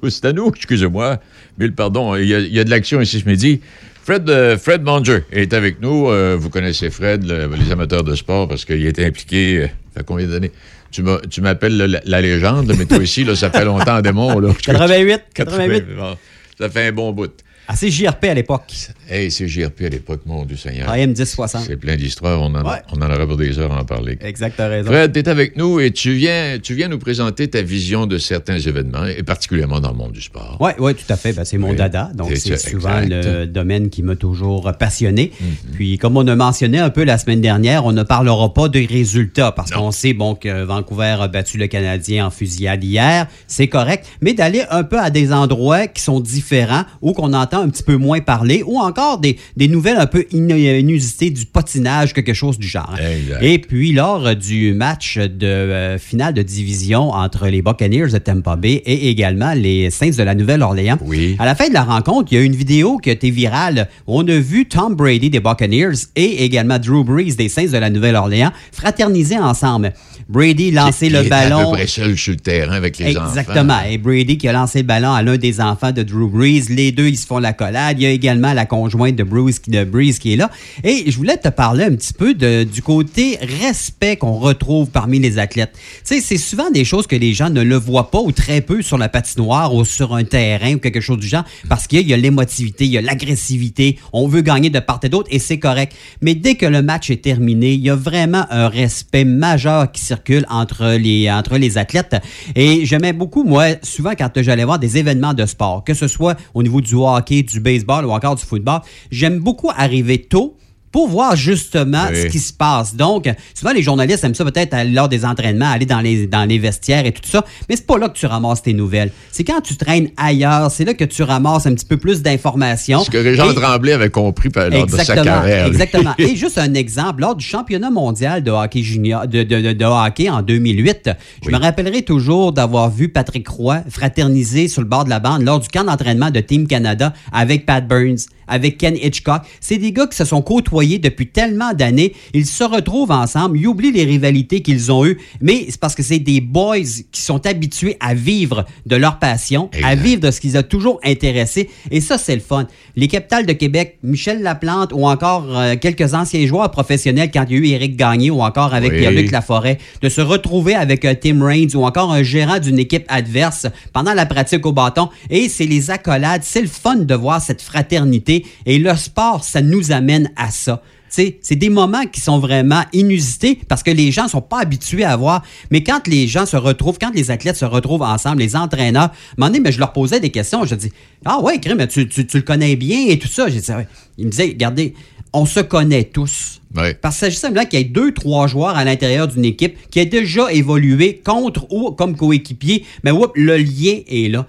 C'est à nous, excusez-moi. Mille pardon, il y, a, il y a de l'action ici ce midi. Fred, euh, Fred Manger est avec nous. Euh, vous connaissez Fred, le- les amateurs de sport, parce qu'il était impliqué. Euh, ça fait combien d'années? Tu m'appelles la, la légende, mais toi ici, là, ça fait longtemps, démon. Là. 88, 88. Bon, ça fait un bon bout. Ah, c'est JRP à l'époque. Hey, c'est JRP à l'époque, mon Dieu Seigneur. AM 1060. C'est plein d'histoires. On, en- Ouais. on en aurait pour des heures à en parler. Exact, t'as raison. Fred, tu es avec nous et tu viens, tu viens nous présenter ta vision de certains événements, et particulièrement dans le monde du sport. Oui, ouais, tout à fait. Ben, c'est mon Oui. dada. Donc, C'est souvent exact. le domaine qui m'a toujours passionné. Mm-hmm. Puis, comme on a mentionné un peu la semaine dernière, on ne parlera pas de résultats parce qu'on sait bon, que Vancouver a battu le Canadien en fusillade hier. C'est correct. Mais d'aller un peu à des endroits qui sont différents ou qu'on entend un petit peu moins parler ou encore des, des nouvelles un peu inu- inusitées du patinage, quelque chose du genre. Exact. Et puis, lors du match de euh, finale de division entre les Buccaneers de Tampa Bay et également les Saints de la Nouvelle-Orléans, à la fin de la rencontre, il y a une vidéo qui a été virale. On a vu Tom Brady des Buccaneers et également Drew Brees des Saints de la Nouvelle-Orléans fraterniser ensemble. Brady lançait le ballon. à peu près seul sur le terrain avec les enfants. Exactement. Et Brady qui a lancé le ballon à l'un des enfants de Drew Brees. Les deux, ils se font la collade. Il y a également la conjointe de Bruce de Brees qui est là. Et je voulais te parler un petit peu de- du côté respect qu'on retrouve parmi les athlètes. Tu sais, c'est souvent des choses que les gens ne le voient pas ou très peu sur la patinoire ou sur un terrain ou quelque chose du genre parce qu'il y a l'émotivité, il y a l'agressivité. On veut gagner de part et d'autre et c'est correct. Mais dès que le match est terminé, il y a vraiment un respect majeur qui circule entre les, entre les athlètes. Et j'aimais beaucoup, moi, souvent quand j'allais voir des événements de sport, que ce soit au niveau du hockey, du baseball ou encore du football, j'aime beaucoup arriver tôt pour voir justement Oui. ce qui se passe. Donc, souvent, les journalistes aiment ça peut-être lors des entraînements, aller dans les, dans les vestiaires et tout ça, mais c'est pas là que tu ramasses tes nouvelles. C'est quand tu traînes ailleurs, c'est là que tu ramasses un petit peu plus d'informations. Ce que Régent Et- Tremblay avait compris lors de sa Exactement, carrière. lui. Exactement. Et juste un exemple, lors du championnat mondial de hockey junior, de, de- de- de hockey en 2008, je me rappellerai toujours d'avoir vu Patrick Roy fraterniser sur le bord de la bande lors du camp d'entraînement de Team Canada avec Pat Burns, avec Ken Hitchcock. C'est des gars qui se sont côtoyés depuis tellement d'années. Ils se retrouvent ensemble, ils oublient les rivalités qu'ils ont eues, mais c'est parce que c'est des boys qui sont habitués à vivre de leur passion, à vivre de ce qui les a toujours intéressés. Et ça, c'est le fun. Les capitales de Québec, Michel Laplante ou encore euh, quelques anciens joueurs professionnels quand il y a eu Éric Gagné ou encore avec Oui. Pierre-Luc Laforêt, de se retrouver avec un Tim Raines ou encore un gérant d'une équipe adverse pendant la pratique au bâton. Et c'est les accolades, c'est le fun de voir cette fraternité. Et le sport, ça nous amène à ça. C'est des moments qui sont vraiment inusités parce que les gens sont pas habitués à voir. Mais quand les gens se retrouvent, quand les athlètes se retrouvent ensemble, les entraîneurs, à un moment donné, mais je leur posais des questions. Je dis Ah ouais, mais tu, tu- tu le connais bien et tout ça. J'ai dit, Ouais. Ils me disaient Regardez, on se connaît tous. Parce qu'il s'agit simplement qu'il y ait deux, trois joueurs à l'intérieur d'une équipe qui a déjà évolué contre ou comme coéquipier, mais oups, le lien est là.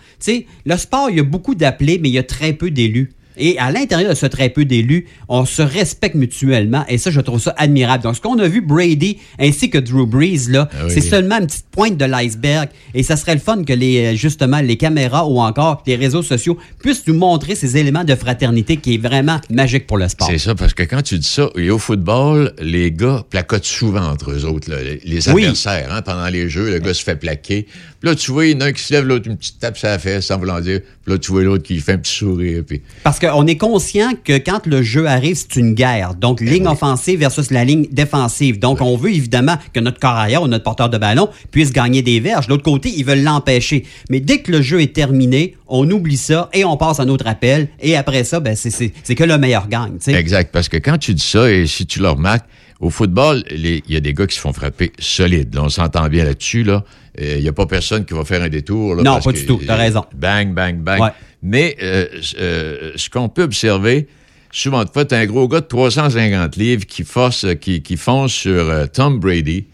Le sport, il y a beaucoup d'appelés, mais il y a très peu d'élus. Et à l'intérieur de ce très peu d'élus, on se respecte mutuellement et ça, je trouve ça admirable. Donc, ce qu'on a vu Brady ainsi que Drew Brees, là, Ah oui. c'est seulement une petite pointe de l'iceberg et ça serait le fun que les, euh, justement, les caméras ou encore les réseaux sociaux puissent nous montrer ces éléments de fraternité qui est vraiment magique pour le sport. C'est ça, parce que quand tu dis ça, et au football, les gars placotent souvent entre eux autres, là, les- Oui. adversaires. hein, pendant les jeux, le gars se fait plaquer. Puis là, tu vois, il y en a un qui se lève, l'autre une petite tape sur la fesse, sans vouloir dire. Puis là, tu vois l'autre qui fait un petit sourire. Puis... Parce qu'on est conscient que quand le jeu arrive, c'est une guerre. Donc, ligne offensive versus la ligne défensive. Donc, on veut évidemment que notre corps arrière ou notre porteur de ballon puisse gagner des verges. De l'autre côté, ils veulent l'empêcher. Mais dès que le jeu est terminé, on oublie ça et on passe à notre appel. Et après ça, ben, c'est- que le meilleur gagne. Exact, parce que quand tu dis ça, et si tu le remarques, au football, il y a des gars qui se font frapper solides. Là, on s'entend bien là-dessus. Là. Euh, Il n'y a pas personne qui va faire un détour. là, Non, parce pas que- du tout. T'as raison. Bang, bang, bang. Ouais. Mais euh, euh, ce qu'on peut observer, souvent de fois, t'as un gros gars de 350 livres qui, force, qui, qui fonce sur euh, Tom Brady.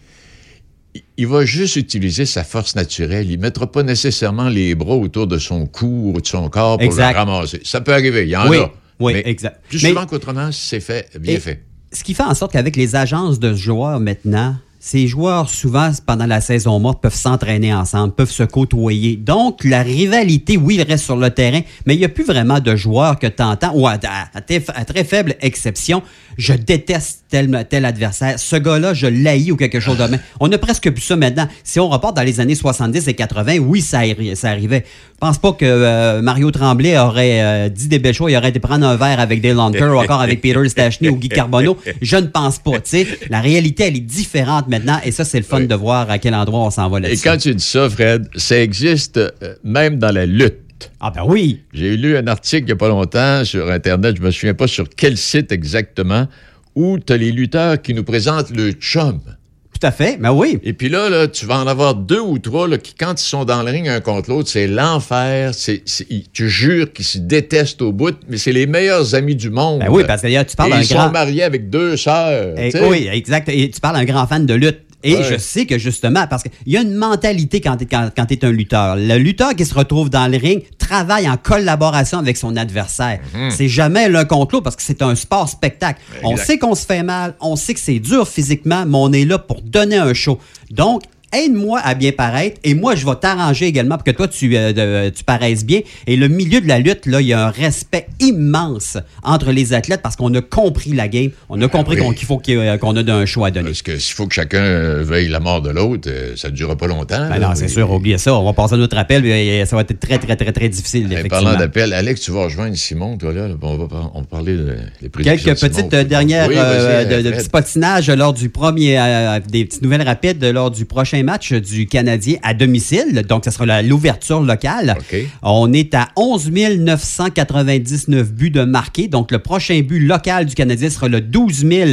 Il- il va juste utiliser sa force naturelle. Il ne mettra pas nécessairement les bras autour de son cou ou de son corps pour Exact. le ramasser. Ça peut arriver, il y en Oui, a. oui, Mais exact. Plus Mais- souvent qu'autrement, c'est fait, bien Et fait. Ce qui fait en sorte qu'avec les agences de joueurs maintenant, ces joueurs, souvent, pendant la saison morte, peuvent s'entraîner ensemble, peuvent se côtoyer. Donc, la rivalité, oui, il reste sur le terrain, mais il n'y a plus vraiment de joueurs que tu entends, ou à, à- très- faible exception, je déteste tel, tel adversaire. Ce gars-là, je l'haïs ou quelque chose de même. On a presque plus ça maintenant. Si on reporte dans les années 70 et 80, oui, ça, arri- ça arrivait. Je pense pas que euh, Mario Tremblay aurait euh, dit des belles choses, il aurait été prendre un verre avec Dale Hunter ou encore avec Peter Stachny ou Guy Carbonneau. Je ne pense pas. tu sais. La réalité, elle est différente maintenant et ça, c'est le fun de voir à quel endroit on s'en va Et là-dessus. quand tu dis ça, Fred, ça existe euh, même dans la lutte. Ah ben oui. J'ai lu un article il n'y a pas longtemps sur Internet, je me souviens pas sur quel site exactement, où tu as les lutteurs qui nous présentent le chum. Tout à fait, ben oui. Et puis là, là, tu vas en avoir deux ou trois là, qui, quand ils sont dans le ring un contre l'autre, c'est l'enfer. C'est, ils- tu jures qu'ils se détestent au bout, mais c'est les meilleurs amis du monde. Ben oui, parce que d'ailleurs, tu parles d'un ils grand- sont mariés avec deux sœurs. Eh, oui, exact. Et tu parles d'un grand fan de lutte. Et Ouais. je sais que justement, parce qu'il y a une mentalité quand tu es, quand, quand t'es un lutteur. Le lutteur qui se retrouve dans le ring travaille en collaboration avec son adversaire. Mhm. C'est jamais l'un contre l'autre parce que c'est un sport spectacle. On sait qu'on se fait mal, on sait que c'est dur physiquement, mais on est là pour donner un show. Donc, aide-moi à bien paraître et moi, je vais t'arranger également pour que toi, tu, euh, de- tu paraisses bien. Et le milieu de la lutte, là, il y a un respect immense entre les athlètes parce qu'on a compris la game. On a compris oui. qu'on- qu'il faut qu'il ait- qu'on a un show à donner. Parce que s'il faut que chacun euh, veuille la mort de l'autre, euh, ça ne durera pas longtemps. Ben là. non, c'est sûr, oubliez ça. On va passer à notre appel. Ça va être très, très, très, très difficile, effectivement. parlant d'appel, Alex, tu vas rejoindre Simon, toi, là. On va, on va parler de- des prédictions Quelques de petites euh, dernières Oui, euh, de, de lors du premier, euh, des petites nouvelles rapides lors du prochain match du Canadien à domicile. Donc, ce sera l'ouverture locale. On est à 11 999 buts de marqués. Donc, le prochain but local du Canadien sera le 12 000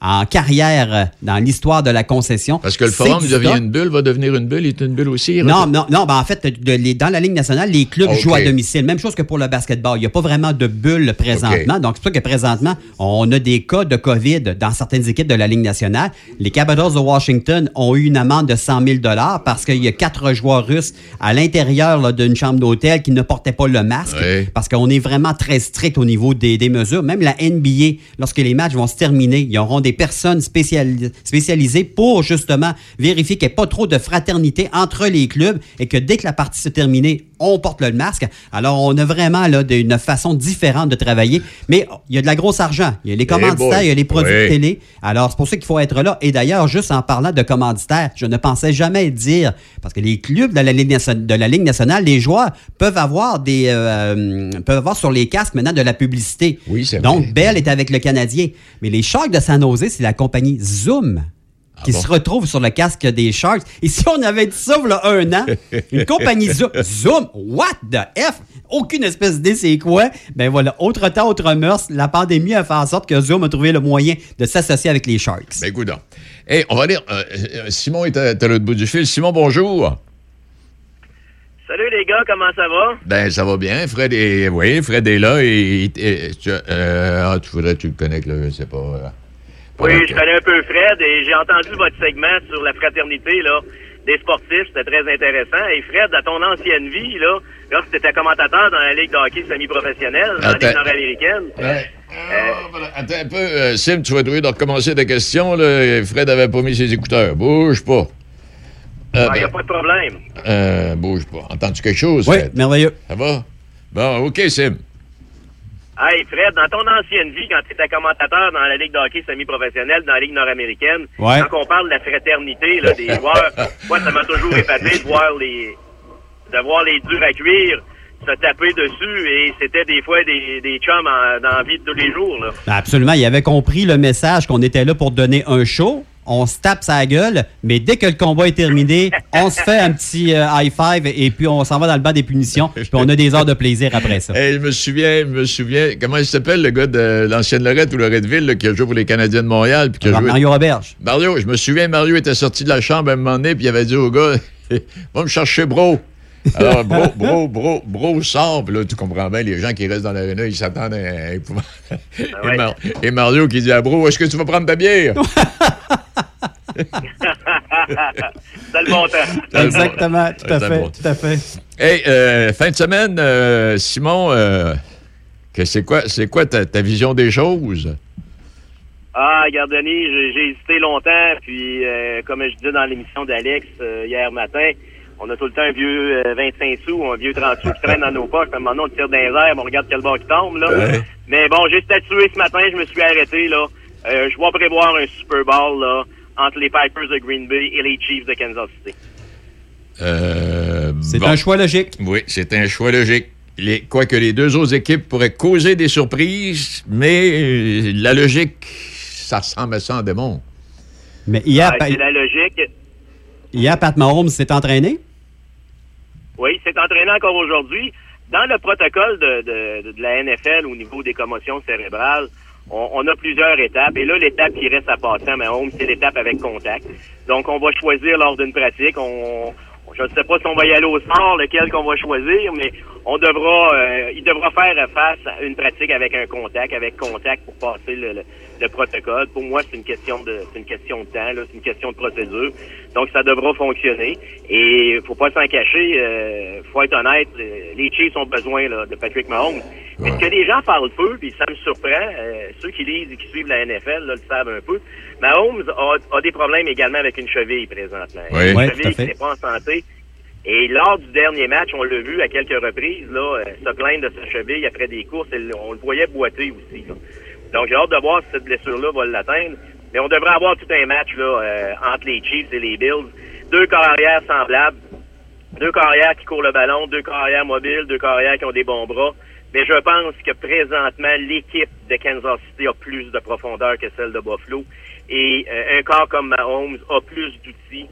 en carrière dans l'histoire de la concession. Parce que le forum devient une bulle, va devenir une bulle, il est une bulle aussi. Non, non, non. Ben en fait, de- les- dans la Ligue nationale, les clubs jouent à domicile. Même chose que pour le basketball. Il n'y a pas vraiment de bulle présentement. Donc, c'est pour ça que présentement, on a des cas de COVID dans certaines équipes de la Ligue nationale. Les Capitals de Washington ont eu une amende de 100 000 parce qu'il y a quatre joueurs russes à l'intérieur d'une chambre d'hôtel qui ne portaient pas le masque. Parce qu'on est vraiment très strict au niveau des, des mesures. Même la NBA, lorsque les matchs vont se terminer, ils auront des personnes spéciali- spécialisées pour justement vérifier qu'il n'y ait pas trop de fraternité entre les clubs et que dès que la partie se terminée, on porte le masque. Alors, on a vraiment là, une façon différente de travailler. Mais il y a de la grosse argent. Il y a les commanditaires, boy. il y a les produits Oui. de télé. Alors, c'est pour ça qu'il faut être là. Et d'ailleurs, juste en parlant de commanditaires, je ne pensais jamais dire, parce que les clubs de la Ligue, nation- de la Ligue nationale, les joueurs peuvent avoir des euh, peuvent avoir sur les casques maintenant de la publicité. Oui, c'est Donc. Bell est avec le Canadien. Mais les Sharks de San Jose, c'est la compagnie Zoom. Qui Ah bon? se retrouve sur le casque des Sharks. Et si on avait dit ça il y a un an, une compagnie Zoom, Zoom, what the F? Aucune espèce d'idée c'est quoi? Ben voilà, autre temps, autre mœurs, la pandémie a fait en sorte que Zoom a trouvé le moyen de s'associer avec les Sharks. Ben, écoute donc. Hey, on va dire, euh, euh, Simon est à, à l'autre bout du fil. Simon, bonjour. Salut les gars, comment ça va? Ben, ça va bien. Fred est, oui, Fred est là et, et- tu, euh, ah, tu voudrais que tu le connectes, là, je sais pas. Oui, je connais un peu Fred et j'ai entendu votre segment sur la fraternité là, des sportifs, c'était très intéressant. Et Fred, à ton ancienne vie, là, lorsque tu étais commentateur dans la Ligue de hockey semi-professionnelle, dans la Ligue nord-américaine, Ouais. euh, Attends un peu, euh, Sim, tu vas devoir de recommencer ta question. Là. Fred avait pas mis ses écouteurs. Bouge pas. il Euh, n'y a ben, pas de problème. euh, bouge pas. Entends-tu quelque chose, Oui, Fred? merveilleux. Ça va? Bon, OK, Sim. Hey Fred, dans ton ancienne vie, quand tu étais commentateur dans la Ligue de hockey semi-professionnelle, dans la Ligue nord-américaine, Ouais. quand on parle de la fraternité là, des joueurs, moi ça m'a toujours épaté de voir les de voir les durs à cuire se taper dessus et c'était des fois des, des chums en- dans la vie de tous les jours. Là. Ben Absolument. Il avait compris le message qu'on était là pour donner un show. On se tape sa gueule, mais dès que le combat est terminé, on se fait un petit euh, high five et puis on s'en va dans le banc des punitions. Puis on a des heures de plaisir après ça. Hey, je me souviens, je me souviens, comment il s'appelle, le gars de l'ancienne Lorette ou Loretteville, là, qui a joué pour les Canadiens de Montréal? Puis qui a joué... Mario Roberge. Mario, je me souviens, Mario était sorti de la chambre à un moment donné, puis il avait dit au gars, va me chercher bro. Alors, bro, bro, bro, bro sort, puis là, tu comprends bien, les gens qui restent dans l'aréna, ils s'attendent à un épouvant- et, Mar- et Mario qui dit à bro, est-ce que tu vas prendre ta bière? C'est le bon temps. Exactement, tout à fait, bon. tout à fait. Hey, euh, fin de semaine, euh, Simon, euh, c'est quoi, c'est quoi ta, ta vision des choses? Ah, regarde, Denis, j'ai hésité longtemps, puis euh, comme je disais dans l'émission d'Alex euh, hier matin, on a tout le temps un vieux euh, 25 sous ou un vieux 30 sous qui traîne dans nos poches. À un moment donné, on tire dans les airs, on regarde quel bord qui tombe, là. Ouais. Mais bon, j'ai statué ce matin, je me suis arrêté, là. Euh, je vais prévoir un Super Bowl, là, entre les Pipers de Green Bay et les Chiefs de Kansas City. Euh, C'est bon. un choix logique. Oui, c'est un choix logique. Les, quoique les deux autres équipes pourraient causer des surprises, mais euh, la logique, ça ressemble à ça en démon. Mais hier, Ah, Pa- c'est la logique. hier Pat Mahomes s'est entraîné. Oui, c'est entraîné encore aujourd'hui. Dans le protocole de, de- de la NFL au niveau des commotions cérébrales, on, on a plusieurs étapes. Et là, l'étape qui reste à passer à Mahomes, c'est l'étape avec contact. Donc, on va choisir lors d'une pratique. On, je ne sais pas si on va y aller au sport, lequel qu'on va choisir, mais on devra, euh, il devra faire face à une pratique avec un contact, avec contact pour passer le, le- le protocole. Pour moi, c'est une question de, c'est une question de temps, là, c'est une question de procédure. Donc, ça devra fonctionner. Et faut pas s'en cacher, euh, faut être honnête, euh, les Chiefs ont besoin là, de Patrick Mahomes. Mais ce que les gens parlent peu, puis ça me surprend, euh, ceux qui lisent et qui suivent la NFL là, le savent un peu, Mahomes a, a des problèmes également avec une cheville présentement. Oui. une cheville qui n'est pas en santé. Et lors du dernier match, on l'a vu à quelques reprises, là, euh, se plaindre de sa cheville après des courses, et on le voyait boiter aussi. là. Donc j'ai hâte de voir si cette blessure-là va l'atteindre. Mais on devrait avoir tout un match là, euh, entre les Chiefs et les Bills. Deux carrières semblables. Deux carrières qui courent le ballon, deux carrières mobiles, deux carrières qui ont des bons bras. Mais je pense que présentement, l'équipe de Kansas City a plus de profondeur que celle de Buffalo. Et euh, un corps comme Mahomes a plus d'outils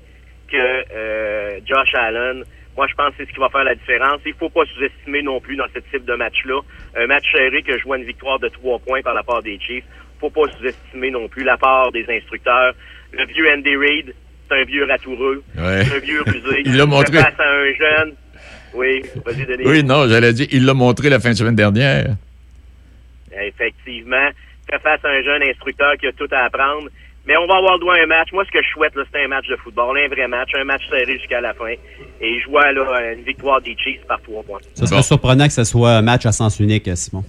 que euh, Josh Allen. Moi, je pense que c'est ce qui va faire la différence. Il faut pas sous-estimer non plus dans ce type de match-là. Un match serré que je vois une victoire de trois points par la part des Chiefs. faut pas sous-estimer non plus la part des instructeurs. Le vieux Andy Reid, c'est un vieux ratoureux. Ouais. C'est un vieux rusé. Il l'a montré. Fait Face à un jeune. Oui, vas-y, Denis. Oui, non, j'allais dire, il l'a montré la fin de semaine dernière. Effectivement. Fait face à un jeune instructeur qui a tout à apprendre. Mais on va avoir droit à un match. Moi, ce que je souhaite, c'est un match de football, un vrai match, un match serré jusqu'à la fin. Et je vois là, une victoire des Chiefs par trois points. Ça serait surprenant que ce soit un match à sens unique, Simon.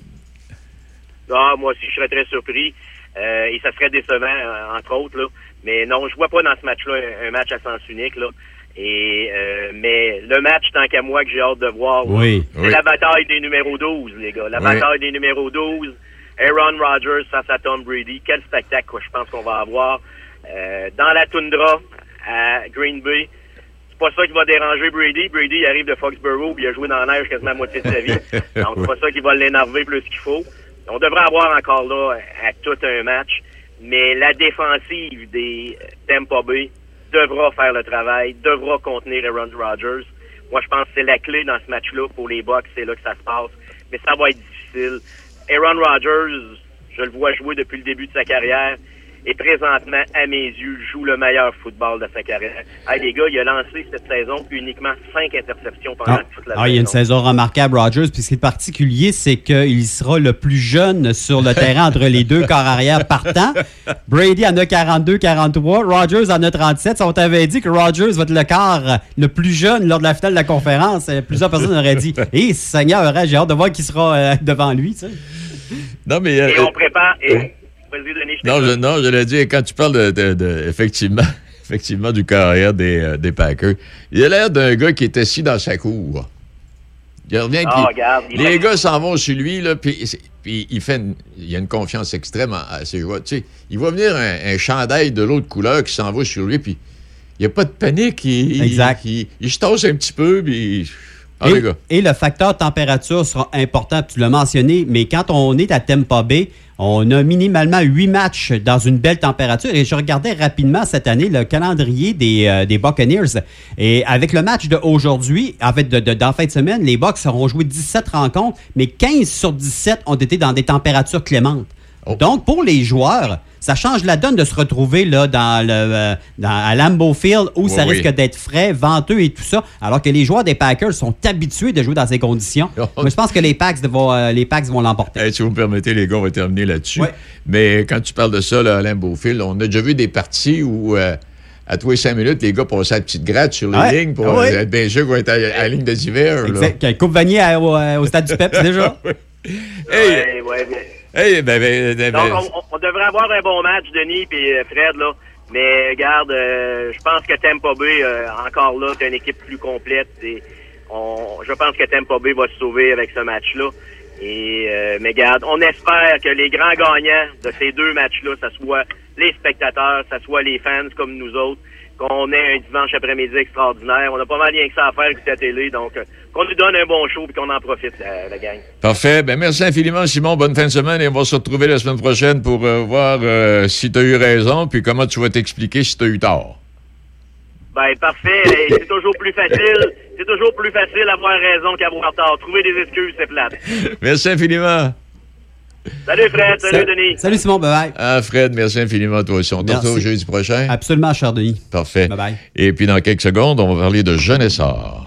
Ah, moi aussi, je serais très surpris. Euh, et ça serait décevant, euh, entre autres. Là. Mais non, je vois pas dans ce match-là un, un match à sens unique. Là. Et, euh, mais le match, tant qu'à moi, que j'ai hâte de voir, Oui. c'est Oui. la bataille des numéros 12, les gars. La Oui. bataille des numéros 12. Aaron Rodgers face à Tom Brady. Quel spectacle, quoi, je pense qu'on va avoir. Euh, dans la toundra, à Green Bay. C'est pas ça qui va déranger Brady. Brady il arrive de Foxborough, puis il a joué dans la neige quasiment la moitié de sa vie. Donc, c'est pas ça qui va l'énerver plus qu'il faut. On devrait avoir encore là à tout un match, mais la défensive des euh, Tampa Bay devra faire le travail, devra contenir Aaron Rodgers. Moi, je pense que c'est la clé dans ce match-là pour les Bucks, c'est là que ça se passe. Mais ça va être difficile. Aaron Rodgers, je le vois jouer depuis le début de sa carrière et présentement, à mes yeux, joue le meilleur football de sa carrière. Hey, les gars, il a lancé cette saison uniquement cinq interceptions pendant Ah, toute la ah, il y a une saison. remarquable, Rogers. Puis ce qui est particulier, c'est qu'il sera le plus jeune sur le terrain entre les deux corps arrière partants. Brady en a 42, 43. Rogers en a 37. Si on t'avait dit que Rogers va être le quart le plus jeune lors de la finale de la conférence, plusieurs personnes auraient dit Hé, Seigneur, j'ai hâte de voir qui sera euh, devant lui. tu sais. Non, mais. euh, Et on prépare. Et... Je Non, je, non, je l'ai dit, quand tu parles de, de- de- effectivement, effectivement du carrière des, euh, des Packers, il a l'air d'un gars qui est assis dans sa cour. Il revient, Ah, regarde, il les gars s'en vont sur lui, là, puis, il fait une, il a une confiance extrême à, à ses joueurs. Tu sais, il voit venir un, un chandail de l'autre couleur qui s'en va sur lui, puis il n'y a pas de panique. Il, Exact. Il, il, il se tasse un petit peu, puis... Ah, Et, le facteur température sera important, tu l'as mentionné, mais quand on est à Tampa Bay, on a minimalement huit matchs dans une belle température. Et je regardais rapidement cette année le calendrier des, euh, des Buccaneers. Et avec le match d'aujourd'hui, en fait, de, de, d'en fin de semaine, les Bucks auront joué 17 rencontres, mais 15 sur 17 ont été dans des températures clémentes. Oh. Donc, pour les joueurs, ça change la donne de se retrouver là, dans le, euh, dans, à Lambeau Field où Oui, ça oui. risque d'être frais, venteux et tout ça, alors que les joueurs des Packers sont habitués de jouer dans ces conditions. Mais je pense que les Packs vont, euh, les Packs vont l'emporter. Hey, si vous me permettez, les gars, on va terminer là-dessus. Mais quand tu parles de ça, là, Alain Beaufil, on a déjà vu des parties où euh, à tous les cinq minutes, les gars passaient à la petite gratte sur les Ouais. lignes pour ouais. être bien sûr qu'on est à, à la ligne des hivers. là. Exact. Coupe Vanier à- au, au stade du PEP, déjà? Ouais, ouais, bien. Ben, ben, ben, Donc, ben, on, on- on devrait avoir un bon match, Denis et Fred, là. Mais regarde, euh, je pense que Tampa Bay, euh, encore là, c'est une équipe plus complète. Et on, je pense que Tampa Bay va se sauver avec ce match-là. Et euh, mais regarde, on espère que les grands gagnants de ces deux matchs-là, ça soit les spectateurs, ça soit les fans comme nous autres, qu'on ait un dimanche après-midi extraordinaire. On n'a pas mal rien que ça à faire écouter la télé, donc euh, qu'on nous donne un bon show et qu'on en profite, la, la gang. Parfait. Ben, merci infiniment, Simon. Bonne fin de semaine et on va se retrouver la semaine prochaine pour euh, voir euh, si tu as eu raison puis comment tu vas t'expliquer si tu as eu tort. Ben, parfait. C'est toujours plus facile. C'est toujours plus facile d'avoir raison qu'avoir tort. Trouver des excuses, c'est plate. Merci infiniment. Salut Fred, salut Sa- Denis. Salut Simon, bye bye. Ah, Fred, merci infiniment toi aussi. On te retrouve jeudi prochain. Absolument, cher Denis. Parfait. Bye bye. Et puis dans quelques secondes, on va parler de jeune essor.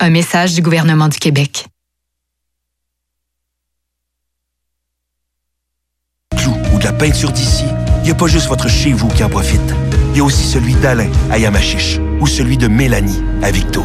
Un message du gouvernement du Québec. clou ou de la peinture d'ici, il n'y a pas juste votre chez vous qui en profite. Il y a aussi celui d'Alain à Yamachiche ou celui de Mélanie à Victo.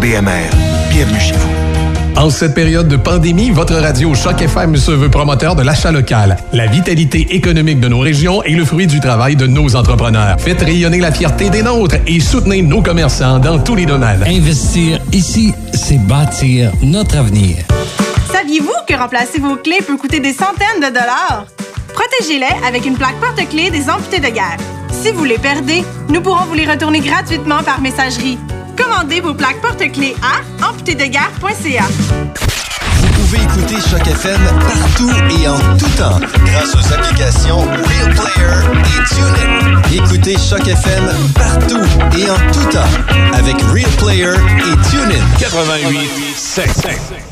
BMR, bienvenue chez vous. En cette période de pandémie, votre radio Choc FM se veut promoteur de l'achat local. La vitalité économique de nos régions est le fruit du travail de nos entrepreneurs. Faites rayonner la fierté des nôtres et soutenez nos commerçants dans tous les domaines. Investir ici, c'est bâtir notre avenir. Saviez-vous que remplacer vos clés peut coûter des centaines de dollars? Protégez-les avec une plaque porte-clés des amputés de guerre. Si vous les perdez, nous pourrons vous les retourner gratuitement par messagerie. Commandez vos plaques porte-clés à amputédeguerre.ca. Vous pouvez écouter Choc FM partout et en tout temps grâce aux applications Real Player et TuneIn. Écoutez Choc FM partout et en tout temps avec Real Player et TuneIn. 88 7.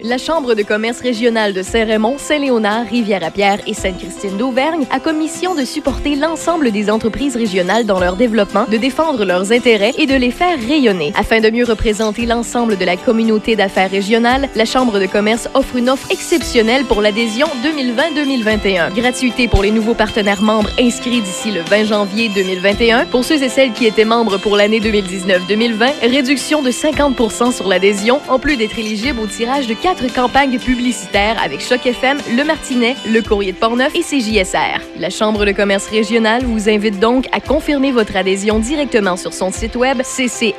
La Chambre de commerce régionale de Saint-Raymond, Saint-Léonard, Rivière-à-Pierre et Sainte-Christine d'Auvergne a commission de supporter l'ensemble des entreprises régionales dans leur développement, de défendre leurs intérêts et de les faire rayonner. Afin de mieux représenter l'ensemble de la communauté d'affaires régionale, la Chambre de commerce offre une offre exceptionnelle pour l'adhésion 2020-2021. Gratuité pour les nouveaux partenaires membres inscrits d'ici le 20 janvier 2021. Pour ceux et celles qui étaient membres pour l'année 2019-2020, réduction de 50% sur l'adhésion, en plus d'être éligible au tirage de quatre campagnes publicitaires avec Choc FM, Le Martinet, Le Courrier de Portneuf et CJSR. La Chambre de commerce régionale vous invite donc à confirmer votre adhésion directement sur son site web ccrsr.qc.ca.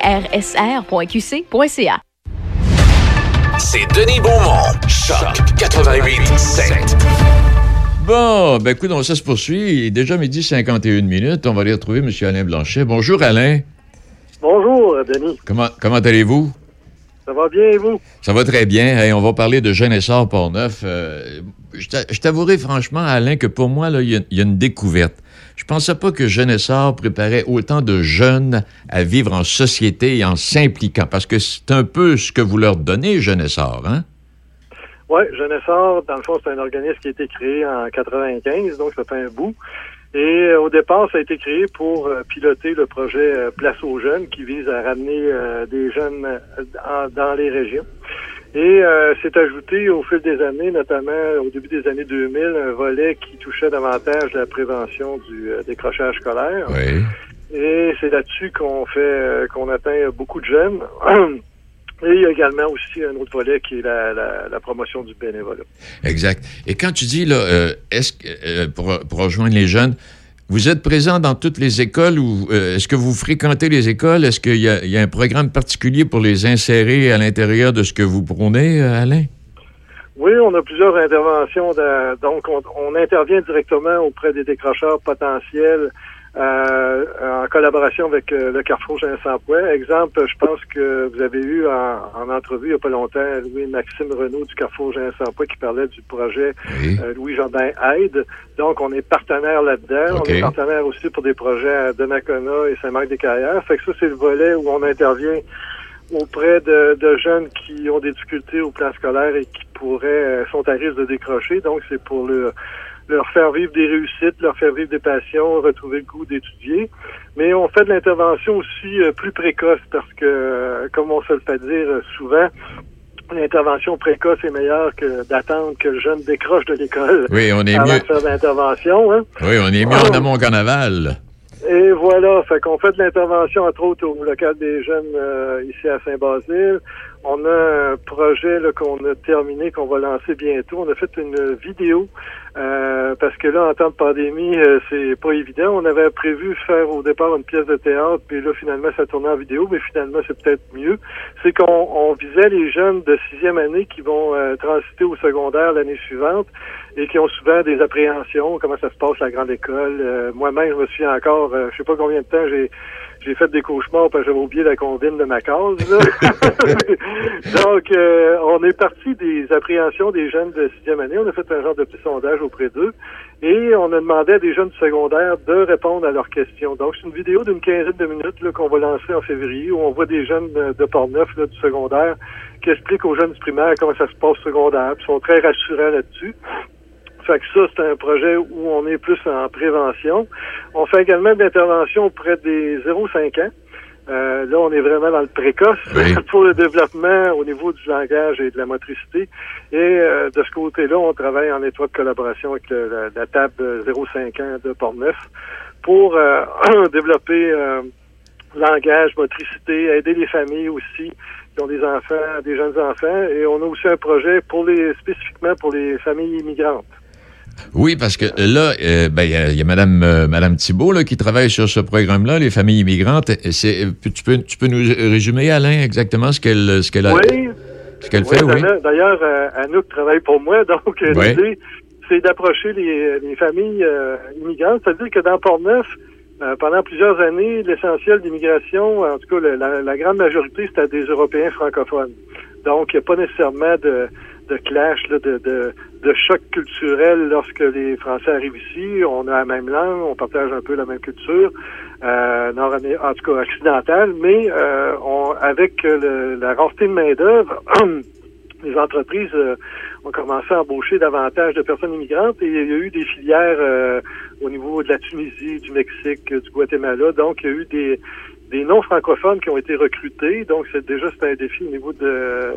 C'est Denis Beaumont. Choc 88 7. Bon, ben écoute, ça se poursuit. Il est déjà midi 51 minutes. On va aller retrouver M. Alain Blanchet. Bonjour Alain. Bonjour, Denis. Comment, comment allez-vous? Ça va bien et vous? Ça va très bien. Hey, on va parler de Jeune Essor Port-Neuf. Euh, je t'a- je t'avouerai franchement, Alain, que pour moi, il y, a- il y a une découverte. Je pensais pas que Jeune Essor préparait autant de jeunes à vivre en société et en s'impliquant, parce que c'est un peu ce que vous leur donnez, Jeune Essor, hein? Oui, Jeunessor, dans le fond, c'est un organisme qui a été créé en 95, donc ça fait un bout. Et euh, au départ, ça a été créé pour euh, piloter le projet euh, Place aux jeunes qui vise à ramener euh, des jeunes en- dans les régions. Et euh, c'est ajouté au fil des années, notamment au début des années 2000, un volet qui touchait davantage la prévention du euh, décrochage scolaire. Oui. Et c'est là-dessus qu'on fait, euh, qu'on atteint beaucoup de jeunes. Et il y a également aussi un autre volet qui est la, la- la promotion du bénévolat. Exact. Et quand tu dis, là, euh, est-ce que, euh, pour, pour rejoindre les jeunes, vous êtes présent dans toutes les écoles ou euh, est-ce que vous fréquentez les écoles? Est-ce qu'il y, a- il y a un programme particulier pour les insérer à l'intérieur de ce que vous prônez, euh, Alain? Oui, on a plusieurs interventions. de- donc, on, on intervient directement auprès des décrocheurs potentiels en collaboration avec euh, le Carrefour Emploi. Exemple, je pense que vous avez eu en, en entrevue il n'y a pas longtemps Louis-Maxime Renault du Carrefour Emploi qui parlait du projet euh, Louis Jardin Aide. Donc, on est partenaire là-dedans. On est partenaire aussi pour des projets à Donnacona et Saint-Marc-des-Carrières. Fait que ça, c'est le volet où on intervient auprès de, de jeunes qui ont des difficultés au plan scolaire et qui pourraient euh, sont à risque de décrocher. Donc, c'est pour le- leur faire vivre des réussites, leur faire vivre des passions, retrouver le goût d'étudier. Mais on fait de l'intervention aussi euh, plus précoce parce que, euh, comme on se le fait dire euh, souvent, l'intervention précoce est meilleure que d'attendre que le jeune décroche de l'école Oui, on est avant mieux. de faire de l'intervention. Hein? Oui, on est mieux en amont qu'en aval. Et voilà, fait qu'on fait de l'intervention, entre autres, au local des jeunes euh, ici à Saint-Basile. On a un projet qu'on a terminé, qu'on va lancer bientôt. On a fait une vidéo euh, parce que là, en temps de pandémie, euh, c'est pas évident. On avait prévu faire au départ une pièce de théâtre, puis là, finalement, ça tournait en vidéo, mais finalement, c'est peut-être mieux. C'est qu'on on visait les jeunes de sixième année qui vont euh, transiter au secondaire l'année suivante et qui ont souvent des appréhensions, comment ça se passe à la grande école. Euh, Moi-même, je me suis encore, euh, je sais pas combien de temps j'ai j'ai fait des cauchemars parce que j'avais oublié la combine de ma case. là. Donc, euh, on est parti des appréhensions des jeunes de sixième année. On a fait un genre de petit sondage auprès d'eux et on a demandé à des jeunes du secondaire de répondre à leurs questions. Donc, c'est une vidéo d'une quinzaine de minutes qu'on va lancer en février où on voit des jeunes de, de Port-Neuf là, du secondaire qui expliquent aux jeunes du primaire comment ça se passe au secondaire. Ils sont très rassurants là-dessus. Fait que ça, c'est un projet où on est plus en prévention. On fait également de l'intervention auprès des 0-5 ans. Euh, là, on est vraiment dans le précoce pour le développement au niveau du langage et de la motricité. Et euh, de ce côté-là, on travaille en étroite collaboration avec le- la, la table 0-5 ans de Portneuf pour euh, développer euh, langage, motricité, aider les familles aussi qui ont des enfants, des jeunes enfants. Et on a aussi un projet pour les spécifiquement pour les familles immigrantes. Oui, parce que là, euh, ben, il y a, il y a Madame, euh, Madame Thibault là, qui travaille sur ce programme-là, les familles immigrantes. C'est, euh, tu, peux, tu peux nous résumer, Alain, exactement ce qu'elle, ce qu'elle a, Oui. ce qu'elle Oui, fait, oui? d'ailleurs- euh, Anouk travaille pour moi, donc l'idée, c'est d'approcher les, les familles immigrantes. C'est-à-dire que dans Port-Neuf, pendant plusieurs années, l'essentiel d'immigration, en tout cas la, la- la grande majorité, c'était des Européens francophones. Donc, il n'y a pas nécessairement de, de clash, là, de, de, de choc culturel lorsque les Français arrivent ici. On a la même langue, on partage un peu la même culture, euh, nord en tout cas occidentale, mais euh, on, avec le- la rareté de main-d'œuvre, les entreprises euh, ont commencé à embaucher davantage de personnes immigrantes et il y a eu des filières euh, au niveau de la Tunisie, du Mexique, du Guatemala. Donc, il y a eu des, des non-francophones qui ont été recrutés. Donc, c'est déjà c'est un défi au niveau de,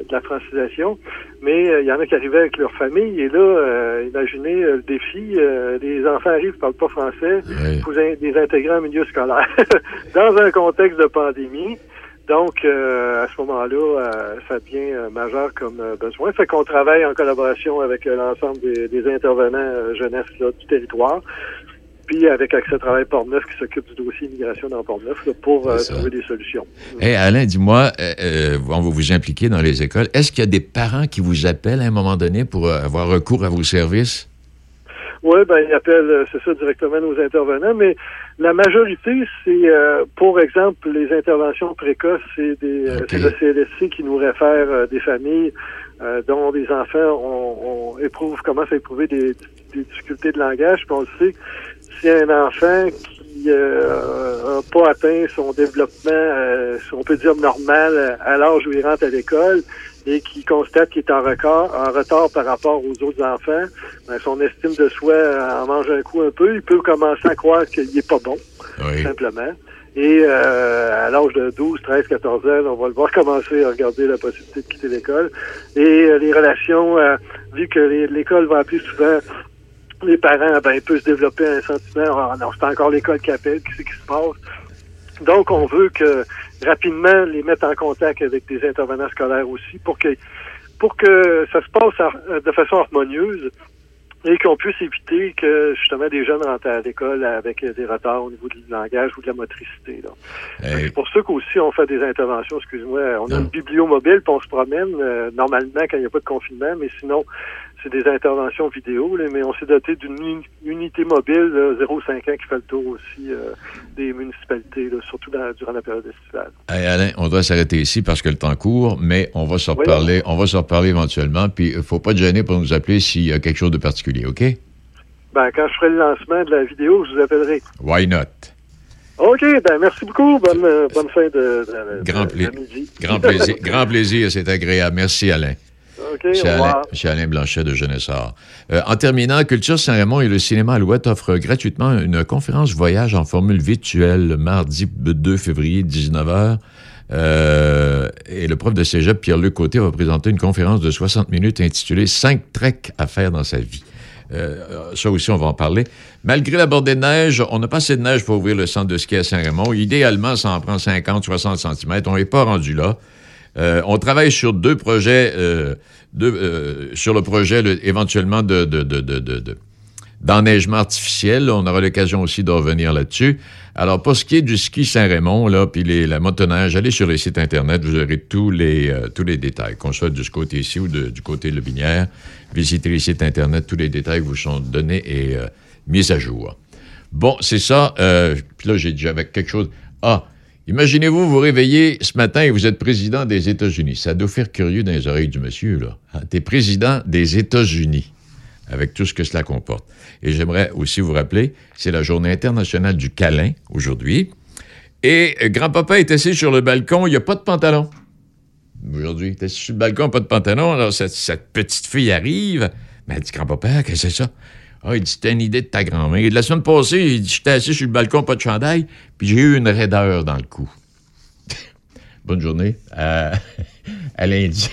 de la francisation. Mais euh, il y en a qui arrivaient avec leur famille. Et là, euh, imaginez euh, le défi. les enfants arrivent, ne parlent pas français. Faut in- les intégrer en milieu scolaire. Dans un contexte de pandémie. Donc, euh, à ce moment-là, ça devient majeur comme besoin. Fait qu'on travaille en collaboration avec l'ensemble des, des intervenants jeunesse là, du territoire. Puis avec Accès Travail Port-Neuf qui s'occupe du dossier immigration dans Port-Neuf là, pour euh, trouver des solutions. Hey, Alain, dis-moi, euh, euh, on va vous impliquer dans les écoles. Est-ce qu'il y a des parents qui vous appellent à un moment donné pour euh, avoir recours à vos services? Oui, ben ils appellent, euh, c'est ça, directement nos intervenants, mais la majorité, c'est, euh, pour exemple, les interventions précoces, c'est des, le CLSC qui nous réfère euh, des familles euh, dont des enfants ont, ont éprouve, commencent à éprouver des, des difficultés de langage. Puis on le sait, si un enfant qui n'a pas atteint son développement, euh, si on peut dire normal, euh, à l'âge où il rentre à l'école, et qui constate qu'il est en, record, en retard par rapport aux autres enfants, ben, son estime de soi euh, en mange un coup un peu. Il peut commencer à croire qu'il n'est pas bon, simplement. Et euh, à l'âge de 12, 13, 14 ans, on va le voir commencer à regarder la possibilité de quitter l'école. Et euh, les relations, euh, vu que l'école va appeler souvent les parents, ben, peut se développer un sentiment, ah non, c'est encore l'école qui appelle, qu'est-ce qui se passe? Donc, on veut que rapidement les mettre en contact avec des intervenants scolaires aussi pour que pour que ça se passe de façon harmonieuse et qu'on puisse éviter que justement des jeunes rentrent à l'école avec des retards au niveau du langage ou de la motricité. Hey. C'est pour ça qu'aussi on fait des interventions, excuse-moi, on a une bibliomobile puis on se promène euh, normalement quand il n'y a pas de confinement, mais sinon c'est des interventions vidéo, là, mais on s'est doté d'une uni- unité mobile là, 0,5 ans qui fait le tour aussi euh, des municipalités, là, surtout dans- durant la période estivale. Hey, Alain, on doit s'arrêter ici parce que le temps court, mais on va se Oui. reparler, on va reparler éventuellement. Puis, il faut pas te gêner pour nous appeler s'il y a quelque chose de particulier, OK? Ben, quand je ferai le lancement de la vidéo, je vous appellerai. Why not? OK, ben merci beaucoup. Bonne, euh, bonne fin de, de- Grand, de- pla- d'après-midi. grand plaisir. grand plaisir, c'est agréable. Merci, Alain. OK, au Chez Alain, chez Alain Blanchet de Genessard. Euh, en terminant, Culture Saint-Raymond et le cinéma Alouette offrent gratuitement une conférence voyage en formule virtuelle le mardi 2 février, 19h. Euh, et le prof de cégep, Pierre-Luc Côté, va présenter une conférence de 60 minutes intitulée « Cinq treks à faire dans sa vie ». Euh, ça aussi, on va en parler. Malgré la bordée de neige, on n'a pas assez de neige pour ouvrir le centre de ski à Saint-Raymond. Idéalement, ça en prend 50-60 cm. On n'est pas rendu là. Euh, on travaille sur deux projets, euh, euh, sur le projet le- éventuellement de, de, de, de, de- de- d'enneigement artificiel. On aura l'occasion aussi de revenir là-dessus. Alors, pour ce qui est du ski Saint-Raymond, là, puis les, la motoneige, allez sur le site Internet, vous aurez tous les, les détails, qu'on soit ce côté ici ou du côté de Binière. Visitez le site Internet, tous les détails vous sont donnés et mis à jour. Bon, c'est ça. Puis là, j'ai dit avec quelque chose. Ah, imaginez-vous vous réveillez ce matin et vous êtes président des États-Unis. Ça doit faire curieux dans les oreilles du monsieur, là. Hein, T'es président des États-Unis, avec tout ce que cela comporte. Et j'aimerais aussi vous rappeler, c'est la journée internationale du câlin aujourd'hui. Et grand-papa est assis sur le balcon, il n'y a pas de pantalon. Aujourd'hui, est assis sur le balcon, pas de pantalon. Alors, cette, cette petite fille arrive. Mais elle dit, grand-papa, qu'est-ce que c'est ça? Ah, il dit, c'était une idée de ta grand-mère. La semaine passée, il dit, j'étais assis sur le balcon, pas de chandail, puis j'ai eu une raideur dans le cou. Bonne journée à, à lundi.